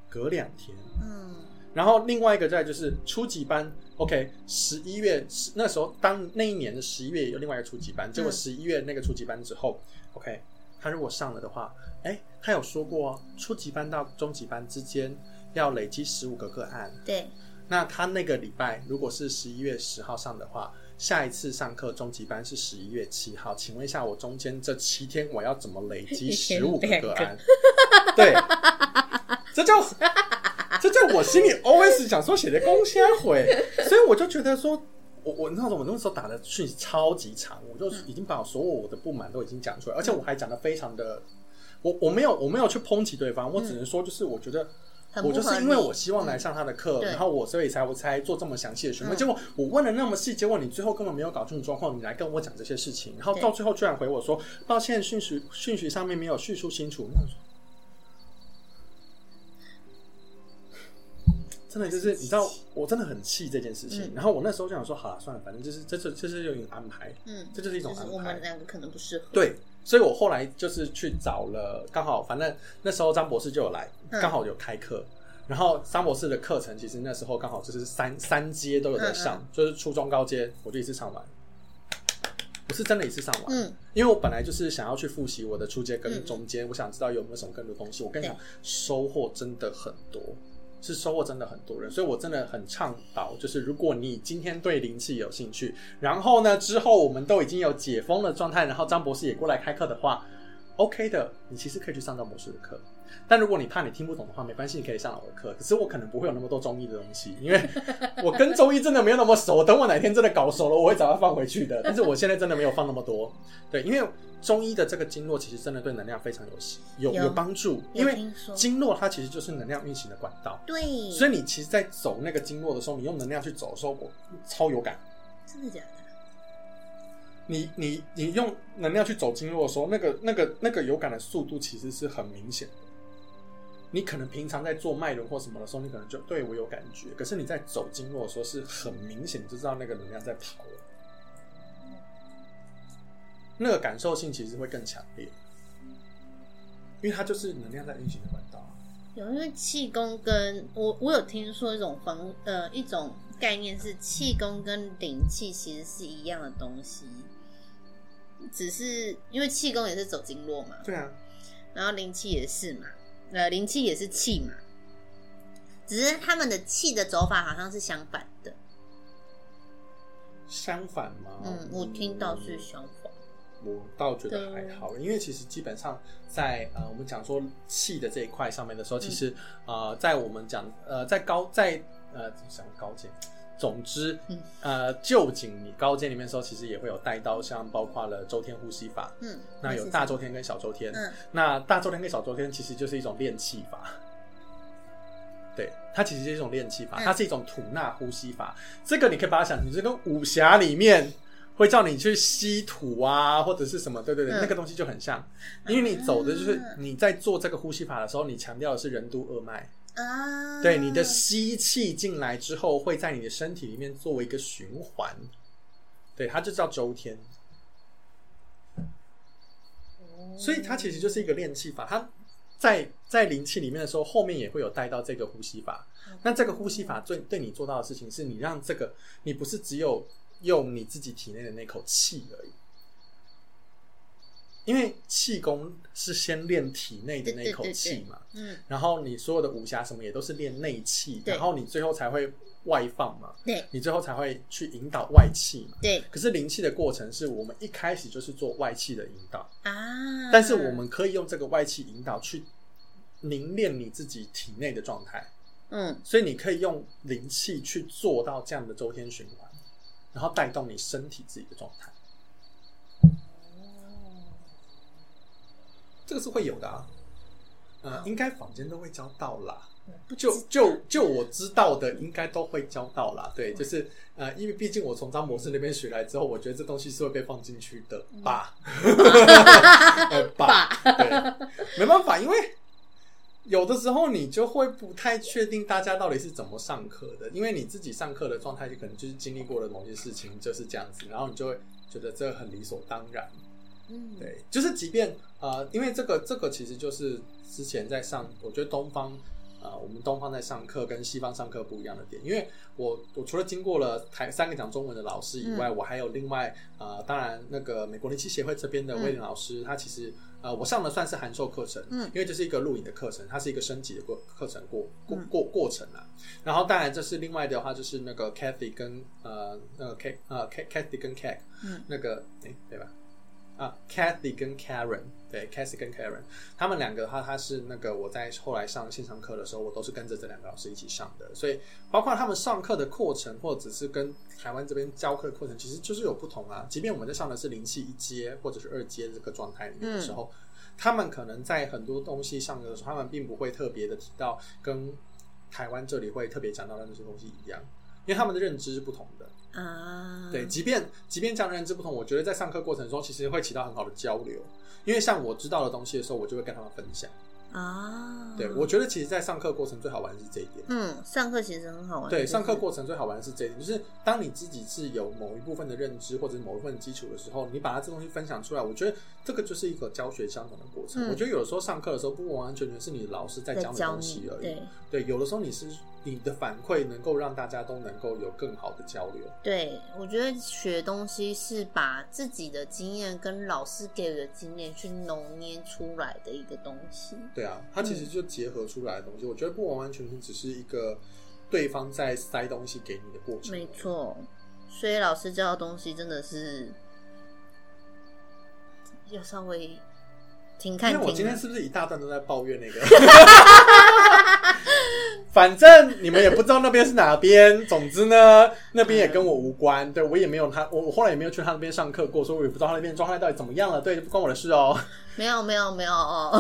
隔两天。嗯，然后另外一个在就是初级班，OK，十一月十那时候当那一年的十一月有另外一个初级班，结果嗯十一月那个初级班之后，OK，他如果上了的话，哎，他有说过哦初级班到中级班之间要累积十五个个案，对，那他那个礼拜如果是十一月十号上的话，下一次上课中级班是十一月七号，请问一下，我中间这七天我要怎么累积十五个两个个案？对，这叫这就我心里 always 想说写的公虾回，所以我就觉得说。我我那时候我那时候打的讯息超级长，我就已经把所有我的不满都已经讲出来，而且我还讲的非常的，我我没有我没有去抨击对方，我只能说就是我觉得我就是因为我希望来上他的课，对然后我所以才我才做这么详细的询问。嗯结果我问了那么细，结果你最后根本没有搞清楚状况，你来跟我讲这些事情，然后到最后居然回我说抱歉，讯息讯息上面没有叙述清楚。那我说 真的就是你知道，我真的很气这件事情。嗯然后我那时候就想说，好了，算了，反正就是这是这是有一种安排，嗯，这就是一种安排我们。两个可能不适合，对，所以我后来就是去找了，刚好反正那时候张博士就有来，嗯。刚好有开课。然后张博士的课程其实那时候刚好就是三三阶都有在上，嗯就是初中高阶，我就一次上完，我是真的一次上完，嗯，因为我本来就是想要去复习我的初阶跟嗯中阶，我想知道有没有什么更多东西。我跟你讲，收获真的很多，是收获真的很多人，所以我真的很倡导，就是如果你今天对灵气有兴趣，然后呢之后我们都已经有解封的状态，然后张博士也过来开课的话，OK 的，你其实可以去上张博士的课。但如果你怕你听不懂的话，没关系，你可以上我的课。可是我可能不会有那么多中医的东西，因为我跟中医真的没有那么熟。等我哪天真的搞熟了，我会找它放回去的。但是我现在真的没有放那么多。对，因为中医的这个经络其实真的对能量非常有有有有帮助，因为经络它其实就是能量运行的管道。对，所以你其实，在走那个经络的时候，你用能量去走的时候，我超有感。真的假的？你你你用能量去走经络的时候，那个那个那个有感的速度其实是很明显的。你可能平常在做脉轮或什么的时候，你可能就对我有感觉，可是你在走经络的时候是很明显，就知道那个能量在跑了。那个感受性其实会更强烈，因为它就是能量在运行的管道。有，因为气功跟我我有听说一种方呃一种概念是气功跟灵气其实是一样的东西，只是因为气功也是走经络嘛，对啊，然后灵气也是嘛，呃灵气也是气嘛，只是他们的气的走法好像是相反的。相反吗？嗯，我听到是相反。我倒觉得还好，因为其实基本上在呃我们讲说气的这一块上面的时候，其实呃在我们讲呃在高在呃讲高阶。总之，呃，旧景你高阶里面的时候，其实也会有带到像包括了周天呼吸法，嗯，那有大周天跟小周天，嗯，那大周天跟小周天其实就是一种练气法，对，它其实是一种练气法，它是一种吐纳呼吸法，这个你可以把它想成，就跟武侠里面会叫你去吸土啊，或者是什么，对对对，那个东西就很像，因为你走的就是你在做这个呼吸法的时候，你强调的是任督二脉。啊，对，你的吸气进来之后，会在你的身体里面作为一个循环，对，它就叫周天。所以它其实就是一个练气法。它在在灵气里面的时候，后面也会有带到这个呼吸法。那这个呼吸法最对你做到的事情，是你让这个你不是只有用你自己体内的那口气而已。因为气功是先练体内的那口气嘛，嗯，然后你所有的武侠什么也都是练内气，然后你最后才会外放嘛，对，你最后才会去引导外气嘛，对。可是灵气的过程是我们一开始就是做外气的引导。啊，但是我们可以用这个外气引导去凝练你自己体内的状态，嗯，所以你可以用灵气去做到这样的周天循环，然后带动你身体自己的状态。这个是会有的啊，呃，应该坊间都会教到啦。就就就我知道的，应该都会教到啦。对，就是呃，因为毕竟我从张博士那边学来之后，我觉得这东西是会被放进去的 吧。吧，对，没办法，因为有的时候你就会不太确定大家到底是怎么上课的，因为你自己上课的状态就可能就是经历过的某些事情就是这样子，然后你就会觉得这很理所当然。嗯，对，就是即便呃，因为这个这个其实就是之前在上，我觉得东方呃，我们东方在上课跟西方上课不一样的点，因为我我除了经过了台三个讲中文的老师以外，我还有另外呃，当然那个美国灵气协会这边的威廉老师，他其实呃，我上的算是函授课程，嗯，因为这是一个录影的课程，它是一个升级的过课程过过过过程啊。然后当然这是另外的话，就是那个 Kathy 跟呃那个 K 呃 K Kathy 跟 K，嗯，那个哎对吧？啊 c a t h y 跟 Karen，对 c a t h y 跟 Karen，他们两个，他他是那个我在后来上线上课的时候，我都是跟着这两个老师一起上的，所以包括他们上课的课程，或者是跟台湾这边教课的过程，其实就是有不同啊。即便我们在上的是灵气一阶或者是二阶这个状态里面的时候，他们可能在很多东西上的时候，他们并不会特别的提到跟台湾这里会特别讲到的那些东西一样，因为他们的认知是不同的。啊，对，即便即便这样的认知不同，我觉得在上课过程中其实会起到很好的交流，因为像我知道的东西的时候，我就会跟他们分享。啊，对，我觉得其实，在上课过程最好玩的是这一点。嗯，上课其实很好玩。对，上课过程最好玩的是这一点，就是当你自己是有某一部分的认知或者某一部分基础的时候，你把它这东西分享出来，我觉得这个就是一个教学相同的过程。我觉得有的时候上课的时候，不完完全全是你老师在教你东西而已。对，对，有的时候你是你的反馈能够让大家都能够有更好的交流。对，我觉得学东西是把自己的经验跟老师给的经验去浓捏出来的一个东西。对啊，它其实就结合出来的东西，我觉得不完完全全只是一个对方在塞东西给你的过程。没错，所以老师教的东西真的是要稍微停看听。我今天是不是一大段都在抱怨那个？反正你们也不知道那边是哪边。总之呢，那边也跟我无关。对我也没有他，我我后来也没有去他那边上课过，所以我也不知道他那边状态到底怎么样了。对，不关我的事哦。没有没有没有哦。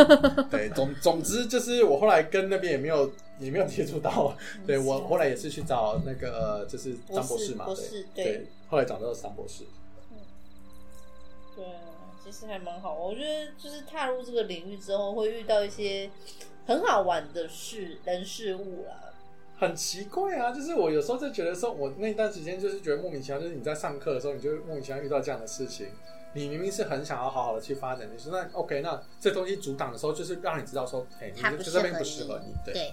对，总总之就是我后来跟那边也没有也没有接触到。对我后来也是去找那个就是张博士嘛，对对，后来找到张博士。对啊，其实还蛮好。我觉得就是踏入这个领域之后，会遇到一些。很好玩的事人事物啦，很奇怪啊！就是我有时候就觉得说，我那段时间就是觉得莫名其妙，就是你在上课的时候，你就莫名其妙遇到这样的事情。你明明是很想要好好的去发展，你说那 OK，那这东西阻挡的时候，就是让你知道说，哎，你这边不适合你。对。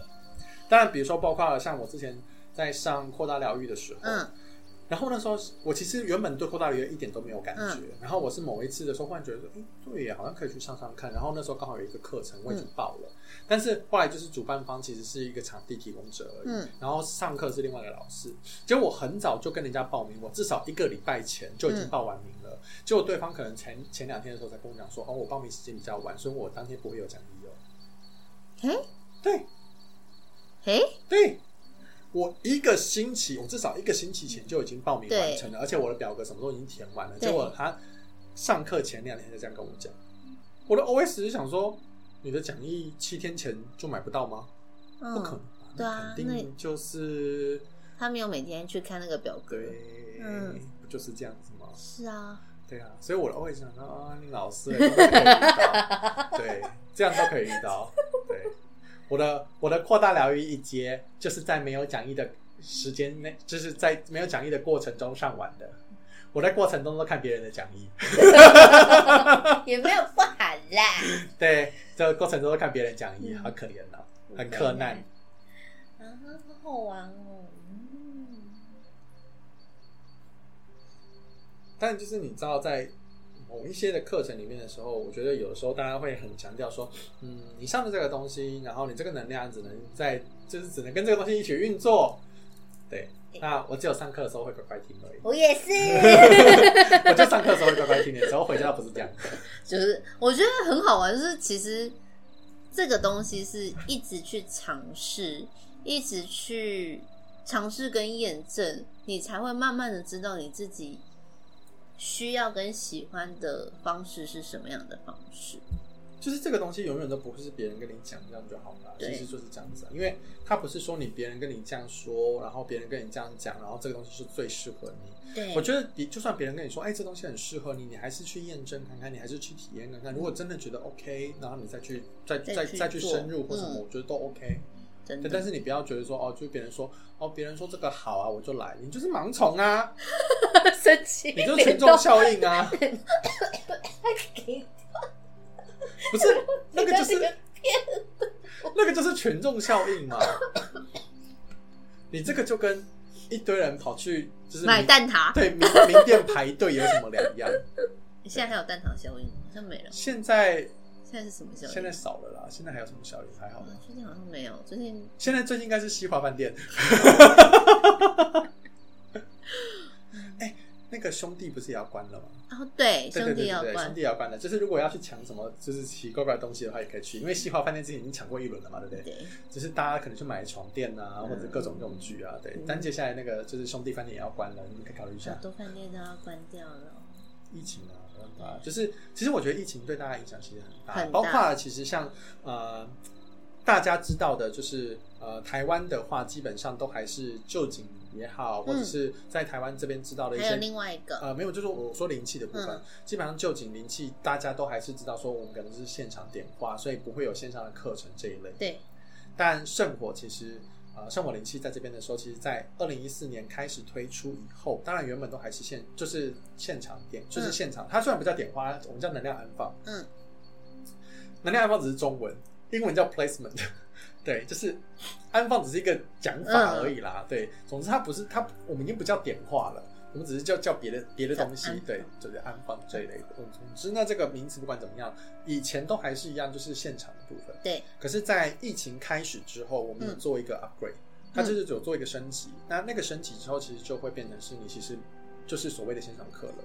当然，比如说包括像我之前在上扩大疗愈的时候，嗯，然后那时候我其实原本对扩大疗愈一点都没有感觉，嗯然后我是某一次的时候忽然觉得说，哎，对耶，好像可以去上上看。然后那时候刚好有一个课程我已经报了，但是后来就是主办方其实是一个场地提供者而已，嗯然后上课是另外一个老师。结果我很早就跟人家报名，我至少一个礼拜前就已经报完名了。结果对方可能前前两天的时候才跟我讲说，哦，我报名时间比较晚，所以我当天不会有奖励哦。嘿，对嘿，对。我一个星期，我至少一个星期前就已经报名完成了，而且我的表格什么都已经填完了。对结果他上课前两天就这样跟我讲，我的 OS 就想说，你的讲义七天前就买不到吗？嗯，不可能吧？对啊那肯定就是他没有每天去看那个表格。对，嗯不就是这样子吗？是啊，对啊，所以我的 OS 想说啊，你老师都可以遇到，对，这样都可以遇到，对。我的我的扩大疗愈一阶，就是在没有讲义的时间内，就是在没有讲义的过程中上完的。我在过程中都看别人的讲义，也没有不好啦。对，这个过程中都看别人讲义，嗯好可怜哦，很可难。啊，好好玩哦。嗯，但就是你知道，在某一些的课程里面的时候，我觉得有的时候大家会很强调说，嗯，你上的这个东西，然后你这个能量只能在，就是只能跟这个东西一起运作。对，那我只有上课的时候会乖乖听而已。我也是，我就上课的时候会乖乖听的，时候回家不是这样。就是我觉得很好玩，就是其实这个东西是一直去尝试，一直去尝试跟验证，你才会慢慢的知道你自己需要跟喜欢的方式是什么样的方式。就是这个东西永远都不会是别人跟你讲这样就好了，对其实就是这样子啊，因为他不是说你别人跟你这样说，然后别人跟你这样讲，然后这个东西是最适合你。对，我觉得你就算别人跟你说，哎，这东西很适合你，你还是去验证看看，你还是去体验看看。如果真的觉得 OK，然后你再去再再再再去深入或什么，嗯我觉得都 OK。对，真的，但是你不要觉得说哦，就别人说哦，别人说这个好啊，我就来，你就是盲从啊，生气，你就是群众效应啊，不是那个就是那个就是群众效应嘛。你这个就跟一堆人跑去就是买蛋挞。对名名店排队有什么两样？现在还有蛋挞效应吗？好像没了。现在现在是什么效应？现在少了啦，现在还有什么效应？还好啦。最近好像没有，最近 现在最近应该是西华饭店。哎、那个兄弟不是也要关了吗？哦，对，对对兄弟要关兄弟也要关了。就是如果要去抢什么，就是奇怪怪的东西的话，也可以去，因为西华饭店之前已经抢过一轮了嘛，对不对？对，只是大家可能去买床垫啊，或者各种用具啊，对。但接下来那个就是兄弟饭店也要关了，你们可以考虑一下很。多饭店都要关掉了。疫情啊，没办法，就是其实我觉得疫情对大家影响其实很大，很大包括其实像呃大家知道的，就是呃台湾的话，基本上都还是旧景也好，或者是在台湾这边知道的一还有些。另外一个，呃，没有，就是我说灵气的部分，嗯基本上旧景灵气，大家都还是知道说我们可能是现场点化，所以不会有线上的课程这一类。对，但圣火其实，呃，圣火灵气在这边的时候，其实在二零一四年开始推出以后，当然原本都还是现就是现场点，就是现场。它虽然不叫点花，我们叫能量安放。嗯，能量安放只是中文，英文叫 placement。对，就是安放只是一个讲法而已啦。对，总之它不是它，我们已经不叫点化了。我们只是叫叫别的别的东西对，就是安放这一类的。嗯总之呢，这个名词不管怎么样，以前都还是一样，就是现场的部分。对，可是，在疫情开始之后，我们有嗯做一个 upgrade，、它就是有做一个升级。那那个升级之后，其实就会变成是你其实就是所谓的线上课了，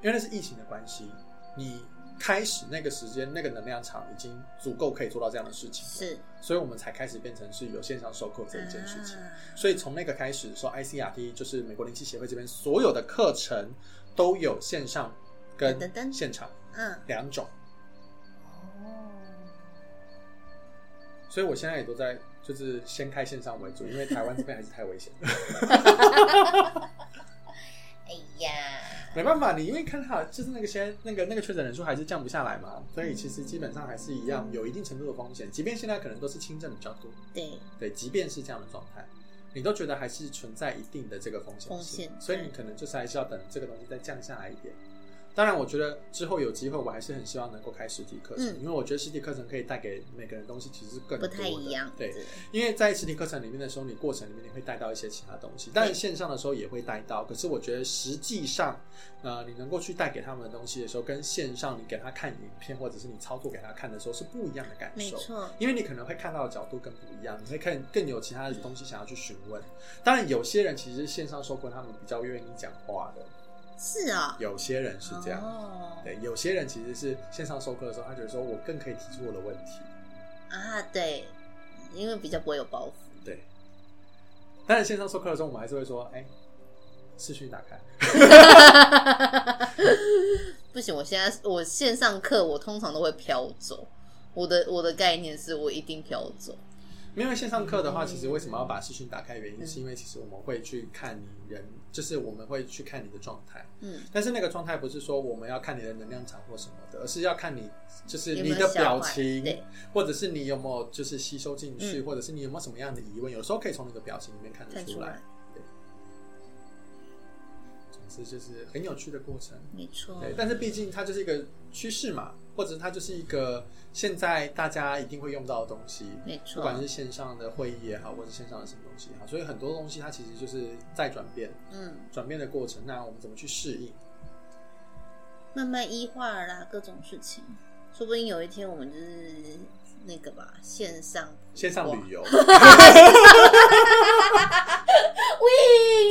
因为那是疫情的关系，你开始那个时间那个能量场已经足够可以做到这样的事情，是所以我们才开始变成是有线上授课这一件事情。啊所以从那个开始说，ICRT 就是美国灵气协会这边所有的课程都有线上跟现场嗯，两种。哦，所以我现在也都在，就是先开线上为主，因为台湾这边还是太危险了。哎呀，没办法，你因为看他就是那个先那个那个确诊人数还是降不下来嘛，所以其实基本上还是一样，有一定程度的风险。即便现在可能都是轻症比较多，对，对，即便是这样的状态，你都觉得还是存在一定的这个风险风险所以你可能就是还是要等这个东西再降下来一点，当然，我觉得之后有机会，我还是很希望能够开实体课程，嗯因为我觉得实体课程可以带给每个人东西其实是更不多的。太一样。对，因为在实体课程里面的时候，你过程里面你会带到一些其他东西，当然线上的时候也会带到。可是我觉得实际上，呃，你能够去带给他们的东西的时候，跟线上你给他看影片或者是你操作给他看的时候是不一样的感受。没错，因为你可能会看到的角度更不一样，你会看更有其他的东西想要去询问。当然，有些人其实线上授课他们比较愿意讲话的，是啊，有些人是这样。哦，对，有些人其实是线上授课的时候，他觉得说我更可以提出我的问题。啊，对，因为比较不会有包袱。对，但是线上授课的时候，我们还是会说，哎、视讯打开。不行，我现在我线上课，我通常都会飘走。我的我的概念是我一定飘走。因为线上课的话，其实为什么要把视讯打开？原因是因为其实我们会去看你人，就是我们会去看你的状态。嗯，但是那个状态不是说我们要看你的能量场或什么的，而是要看你就是你的表情，或者是你有没有就是吸收进去，嗯或者是你有没有什么样的疑问，有时候可以从你的表情里面看得出来。看出来，总之就是很有趣的过程。没错。对，但是毕竟它就是一个趋势嘛，或者它就是一个现在大家一定会用到的东西。没错不管是线上的会议也好，或者线上的什么东西也好，所以很多东西它其实就是在转变，嗯，转变的过程。那我们怎么去适应？慢慢一化啦，各种事情，说不定有一天我们就是那个吧，线上线上旅游，喂，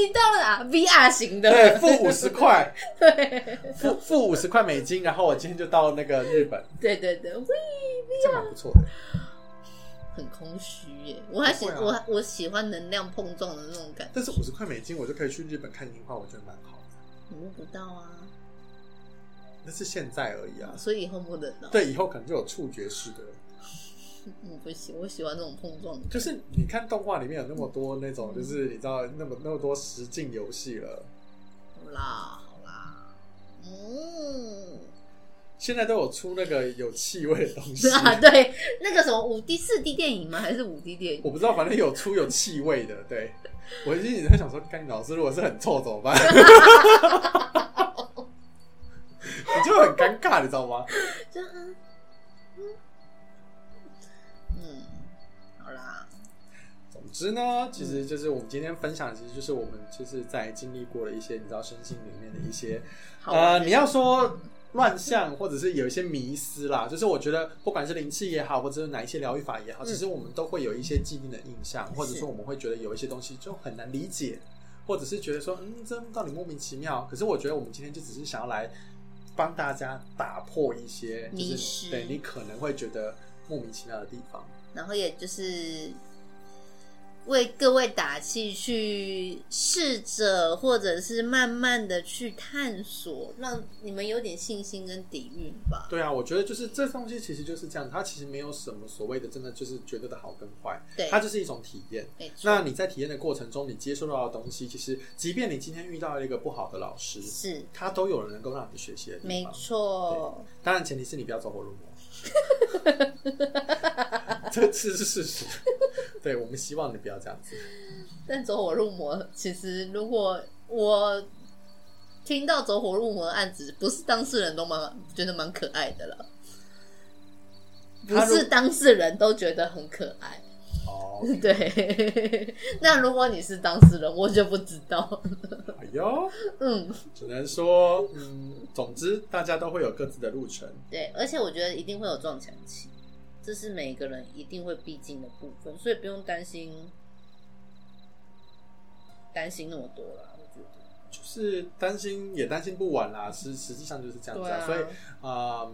你到了啊，VR 型的，对，付五十块，对付付五十块美金，然后我今天就到那个日本，对对对，喂，这蛮不错的。很空虚耶。我还喜、啊我我喜欢能量碰撞的那种感觉，但是五十块美金，我就可以去日本看樱花，我觉得蛮好的。你摸不到啊，那是现在而已啊，所以以后摸得到。，对，以后可能就有触觉式的。我不喜，我喜欢这种碰撞的。就是你看动画里面有那么多那种，就是你知道那么那么多实境游戏了，好啦好啦，嗯，现在都有出那个有气味的东西。啊对，那个什么五 D 四 D 电影吗？还是五 D 电影？我不知道，反正有出有气味的。对我一直在想说，干你老师如果是很臭怎么办？你就很尴尬，你知道吗？就之呢，其实就是我们今天分享，其实就是我们就是在经历过了一些，你知道身心里面的一些呃，你要说乱象，或者是有一些迷思啦，就是我觉得不管是灵气也好，或者是哪一些疗愈法也好，嗯其实我们都会有一些既定的印象，或者说我们会觉得有一些东西就很难理解，或者是觉得说，嗯，这到底莫名其妙。可是我觉得我们今天就只是想要来帮大家打破一些，就是对你可能会觉得莫名其妙的地方。然后也就是为各位打气，去试着或者是慢慢的去探索，让你们有点信心跟底蕴吧。对啊，我觉得就是这东西其实就是这样，它其实没有什么所谓的真的就是绝对的好跟坏，对它就是一种体验。那你在体验的过程中，你接收到的东西，其实即便你今天遇到了一个不好的老师，是他都有人能够让你学习的地没。错，当然前提是你不要走火入魔，这这是事实。对我们希望你不要这样子。但走火入魔，其实如果我听到走火入魔的案子，不是当事人都蛮觉得蛮可爱的了。不是当事人都觉得很可爱，哦，对。那如果你是当事人，我就不知道。哎呦，嗯，只能说，嗯，总之大家都会有各自的路程。对，而且我觉得一定会有撞墙期，这是每个人一定会必经的部分，所以不用担心担心那么多了。我觉得，就是担心也担心不完啦，实实际上就是这样子所以，呃，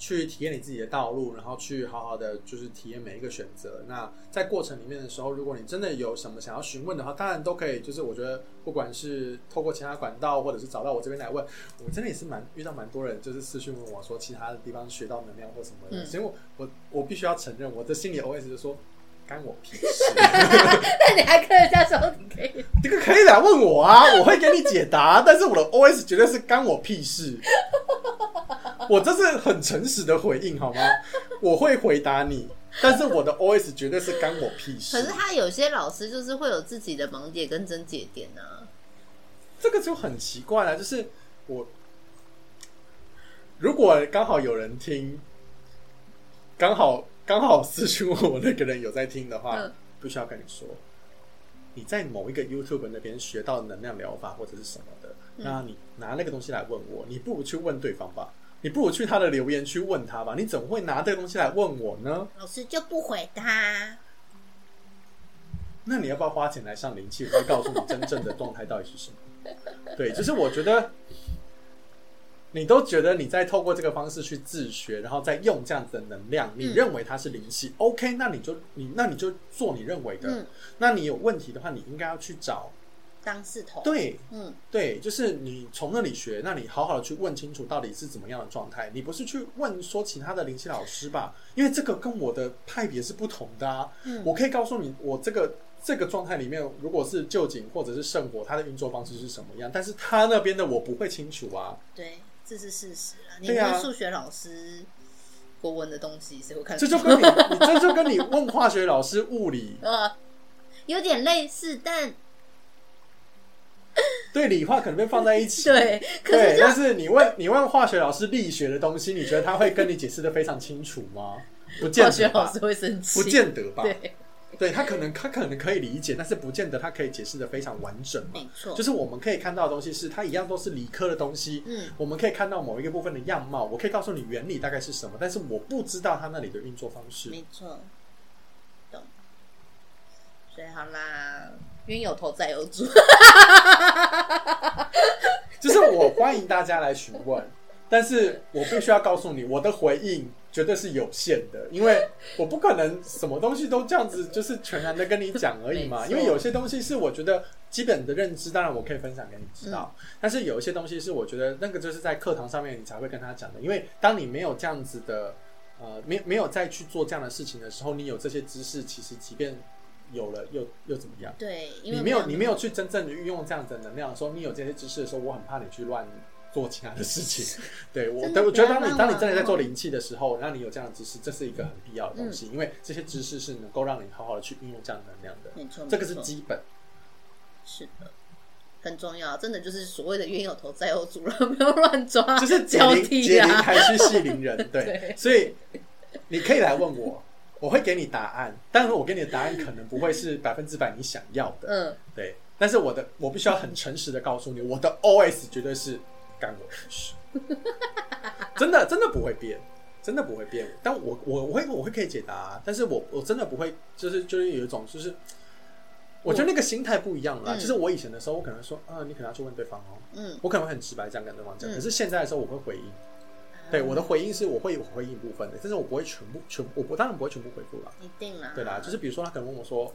去体验你自己的道路，然后去好好的就是体验每一个选择。那在过程里面的时候，如果你真的有什么想要询问的话，当然都可以。就是我觉得，不管是透过其他管道，或者是找到我这边来问，我真的也是蛮遇到蛮多人，就是私讯问我说其他的地方学到能量或什么的。嗯所以我我我必须要承认，我的心里 OS 就说。干我屁事！那你还跟人家说你可以，这个可以来问我啊，我会给你解答。但是我的 OS 绝对是干我屁事，我这是很诚实的回应好吗？我会回答你，但是我的 OS 绝对是干我屁事。可是他有些老师就是会有自己的盲点跟症结点啊。这个就很奇怪了，就是我如果刚好有人听，刚好刚好私讯我那个人有在听的话，嗯必须要跟你说，你在某一个 YouTube 那边学到能量疗法或者是什么的，嗯那你拿那个东西来问我，你不如去问对方吧。你不如去他的留言区问他吧，你怎么会拿这个东西来问我呢？老师就不回他。那你要不要花钱来上灵气？我会告诉你真正的状态到底是什么。对，就是我觉得你都觉得你在透过这个方式去自学，然后再用这样子的能量，你嗯认为它是灵气、o k 那你就你那你就做你认为的。嗯，那你有问题的话，你应该要去找。当事头。，对嗯对，就是你从那里学，那你好好的去问清楚到底是怎么样的状态。你不是去问说其他的灵气老师吧？因为这个跟我的派别是不同的啊。嗯我可以告诉你，我这个这个状态里面，如果是旧景或者是圣火，它的运作方式是什么样，但是他那边的我不会清楚啊。对，这是事实啊。你对啊问数学老师国文的东西，所以我看？这就跟你，你这就跟你问化学老师物理，呃，有点类似，但对理化可能被放在一起。对，可对，是但是你问你问化学老师力学的东西，你觉得他会跟你解释的非常清楚吗？不见得化学老师，会生气。不见得吧？对，对他可能他可能可以理解，但是不见得他可以解释的非常完整嘛。没错，就是我们可以看到的东西是它一样都是理科的东西，嗯，我们可以看到某一个部分的样貌，我可以告诉你原理大概是什么，但是我不知道它那里的运作方式。没错，好啦，冤有头债有主。就是我欢迎大家来询问，但是我必须要告诉你，我的回应绝对是有限的，因为我不可能什么东西都这样子，就是全然的跟你讲而已嘛。因为有些东西是我觉得基本的认知，当然我可以分享给你知道，嗯但是有一些东西是我觉得那个就是在课堂上面你才会跟他讲的，因为当你没有这样子的。呃，没没有再去做这样的事情的时候，你有这些知识，其实即便有了，又又怎么样？对，因为你没有你没有去真正的运用这样子的能量的时候，你有这些知识的时候，我很怕你去乱做其他的事情。对我，我觉得当你当你真的在做灵气的时候，让你有这样的知识，这是一个很必要的东西，因为这些知识是能够让你好好的去运用这样的能量的，没错，这个是基本。是的，很重要，真的就是所谓的冤有头债有主了，不要乱抓，就是解交铃解铃替啊。还须系铃人，对，对所以你可以来问我，我会给你答案，但是我给你的答案可能不会是 百分之百你想要的，嗯，对，但是我的我必须要很诚实的告诉你，我的 OS 绝对是干我屁事，真的真的不会变，真的不会变。但我我我会我会可以解答、但是我我真的不会，就是就是有一种就是，我觉得那个心态不一样啦。嗯就是我以前的时候，我可能说，啊，你可能要去问对方哦，嗯，我可能会很直白这样跟对方讲。嗯可是现在的时候，我会回应，对我的回应是我会有回应部分的，但是我不会全部全我我当然不会全部回复了。一定啦，对啦，就是比如说他可能问我说。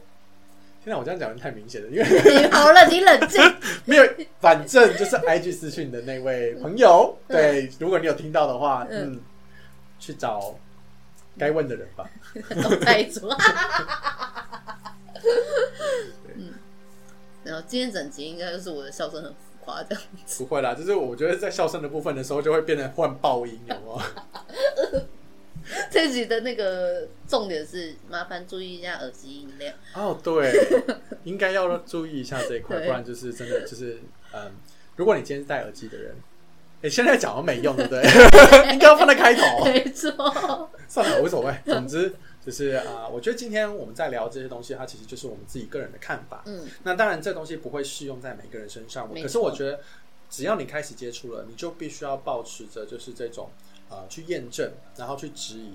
现在我这样讲的太明显了，因为你 好了，你冷静，没有，反正就是 IG 私讯的那位朋友，对，如果你有听到的话，嗯嗯，去找该问的人吧。都债主。嗯，然后今天整集应该就是我的笑声很浮夸这样子。不会啦，就是我觉得在笑声的部分的时候，就会变成换爆音，有没有？这集的那个重点是，麻烦注意一下耳机音量。哦，对，应该要注意一下这一块，不然就是真的就是，嗯，如果你今天是戴耳机的人，哎，现在讲都没用，对不对？应该要放在开头。没错，算了，无所谓。总之就是啊、我觉得今天我们在聊这些东西，它其实就是我们自己个人的看法。嗯，那当然，这东西不会适用在每个人身上。可是我觉得，只要你开始接触了，你就必须要保持着就是这种呃去验证，然后去质疑。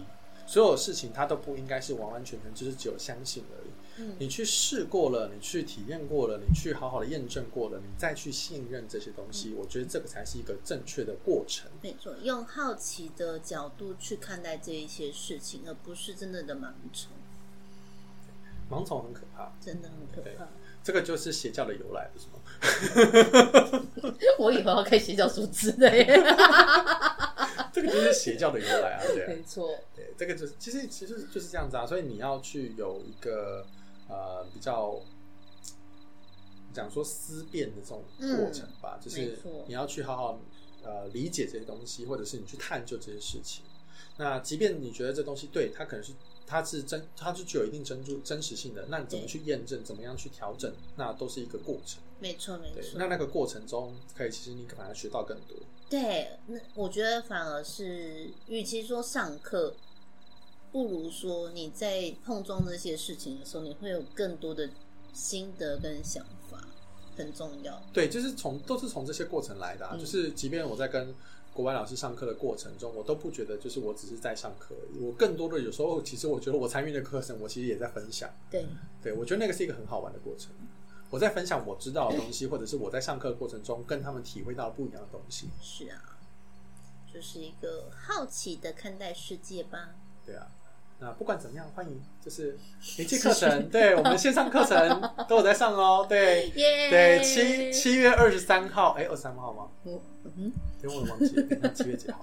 所有事情它都不应该是完完全全就是只有相信而已。嗯你去试过了，你去体验过了，你去好好的验证过了，你再去信任这些东西，嗯我觉得这个才是一个正确的过程。没错，用好奇的角度去看待这一些事情，而不是真的的盲从，盲从很可怕，真的很可怕。这个就是邪教的由来，不是吗？我以后要开邪教组织的耶。这个就是邪教的由来啊，对啊。没错，对，这个就是其实其实就是这样子啊，所以你要去有一个呃比较讲说思辨的这种过程吧，就是你要去好好呃理解这些东西，或者是你去探究这些事情。那即便你觉得这东西对，它可能是它是真，它是具有一定真真真实性的，那你怎么去验证，怎么样去调整，那都是一个过程。没错没，错。那那个过程中，可以其实你反而学到更多。对，那我觉得反而是，与其说上课，不如说你在碰撞这些事情的时候，你会有更多的心得跟想法，很重要。对，就是从都是从这些过程来的、啊。嗯就是即便我在跟国外老师上课的过程中，我都不觉得就是我只是在上课我更多的有时候其实我觉得我参与的课程，我其实也在分享。对，对我觉得那个是一个很好玩的过程。我在分享我知道的东西，或者是我在上课的过程中跟他们体会到不一样的东西。是啊，就是一个好奇的看待世界吧。对啊，那不管怎么样，欢迎就是每期课程，对我们线上课程 都有在上哦。对 耶、对，七七月二十三号，哎，二十三号吗？嗯嗯因为我忘记七月几号？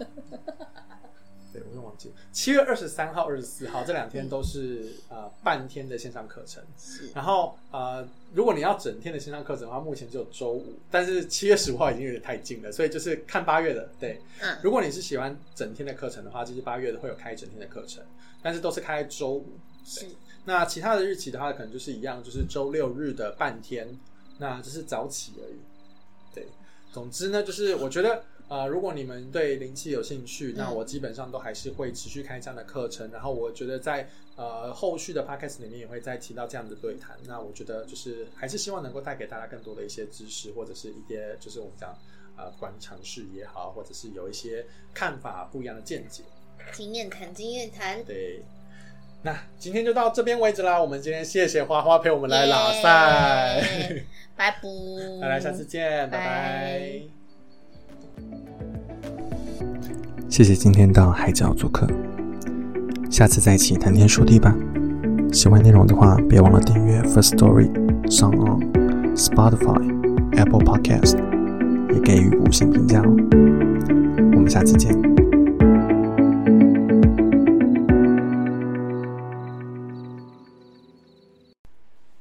对，我又忘记了。七月二十三号、二十四号这两天都是呃半天的线上课程。是然后呃，如果你要整天的线上课程的话，目前只有周五，但是七月十五号已经有点太近了，所以就是看八月的。对，嗯如果你是喜欢整天的课程的话，就是八月的会有开整天的课程，但是都是开周五。是那其他的日期的话，可能就是一样，就是周六日的半天，那就是早起而已。对，总之呢，就是我觉得，呃，如果你们对灵气有兴趣，那嗯我基本上都还是会持续开这样的课程。然后我觉得在呃后续的 podcast 里面也会再提到这样的对谈。那我觉得就是还是希望能够带给大家更多的一些知识，或者是一些就是我们讲呃观尝试也好，或者是有一些看法不一样的见解。经验谈，经验谈。对，那今天就到这边为止啦。我们今天谢谢花花陪我们来拉赛，拜拜拜，拜下次见，拜拜拜谢谢今天到海角做客，下次再一起谈天说地吧。喜欢内容的话，别忘了订阅 First Story、上 on Spotify、Apple Podcast，也给予五星评价哦。我们下次见。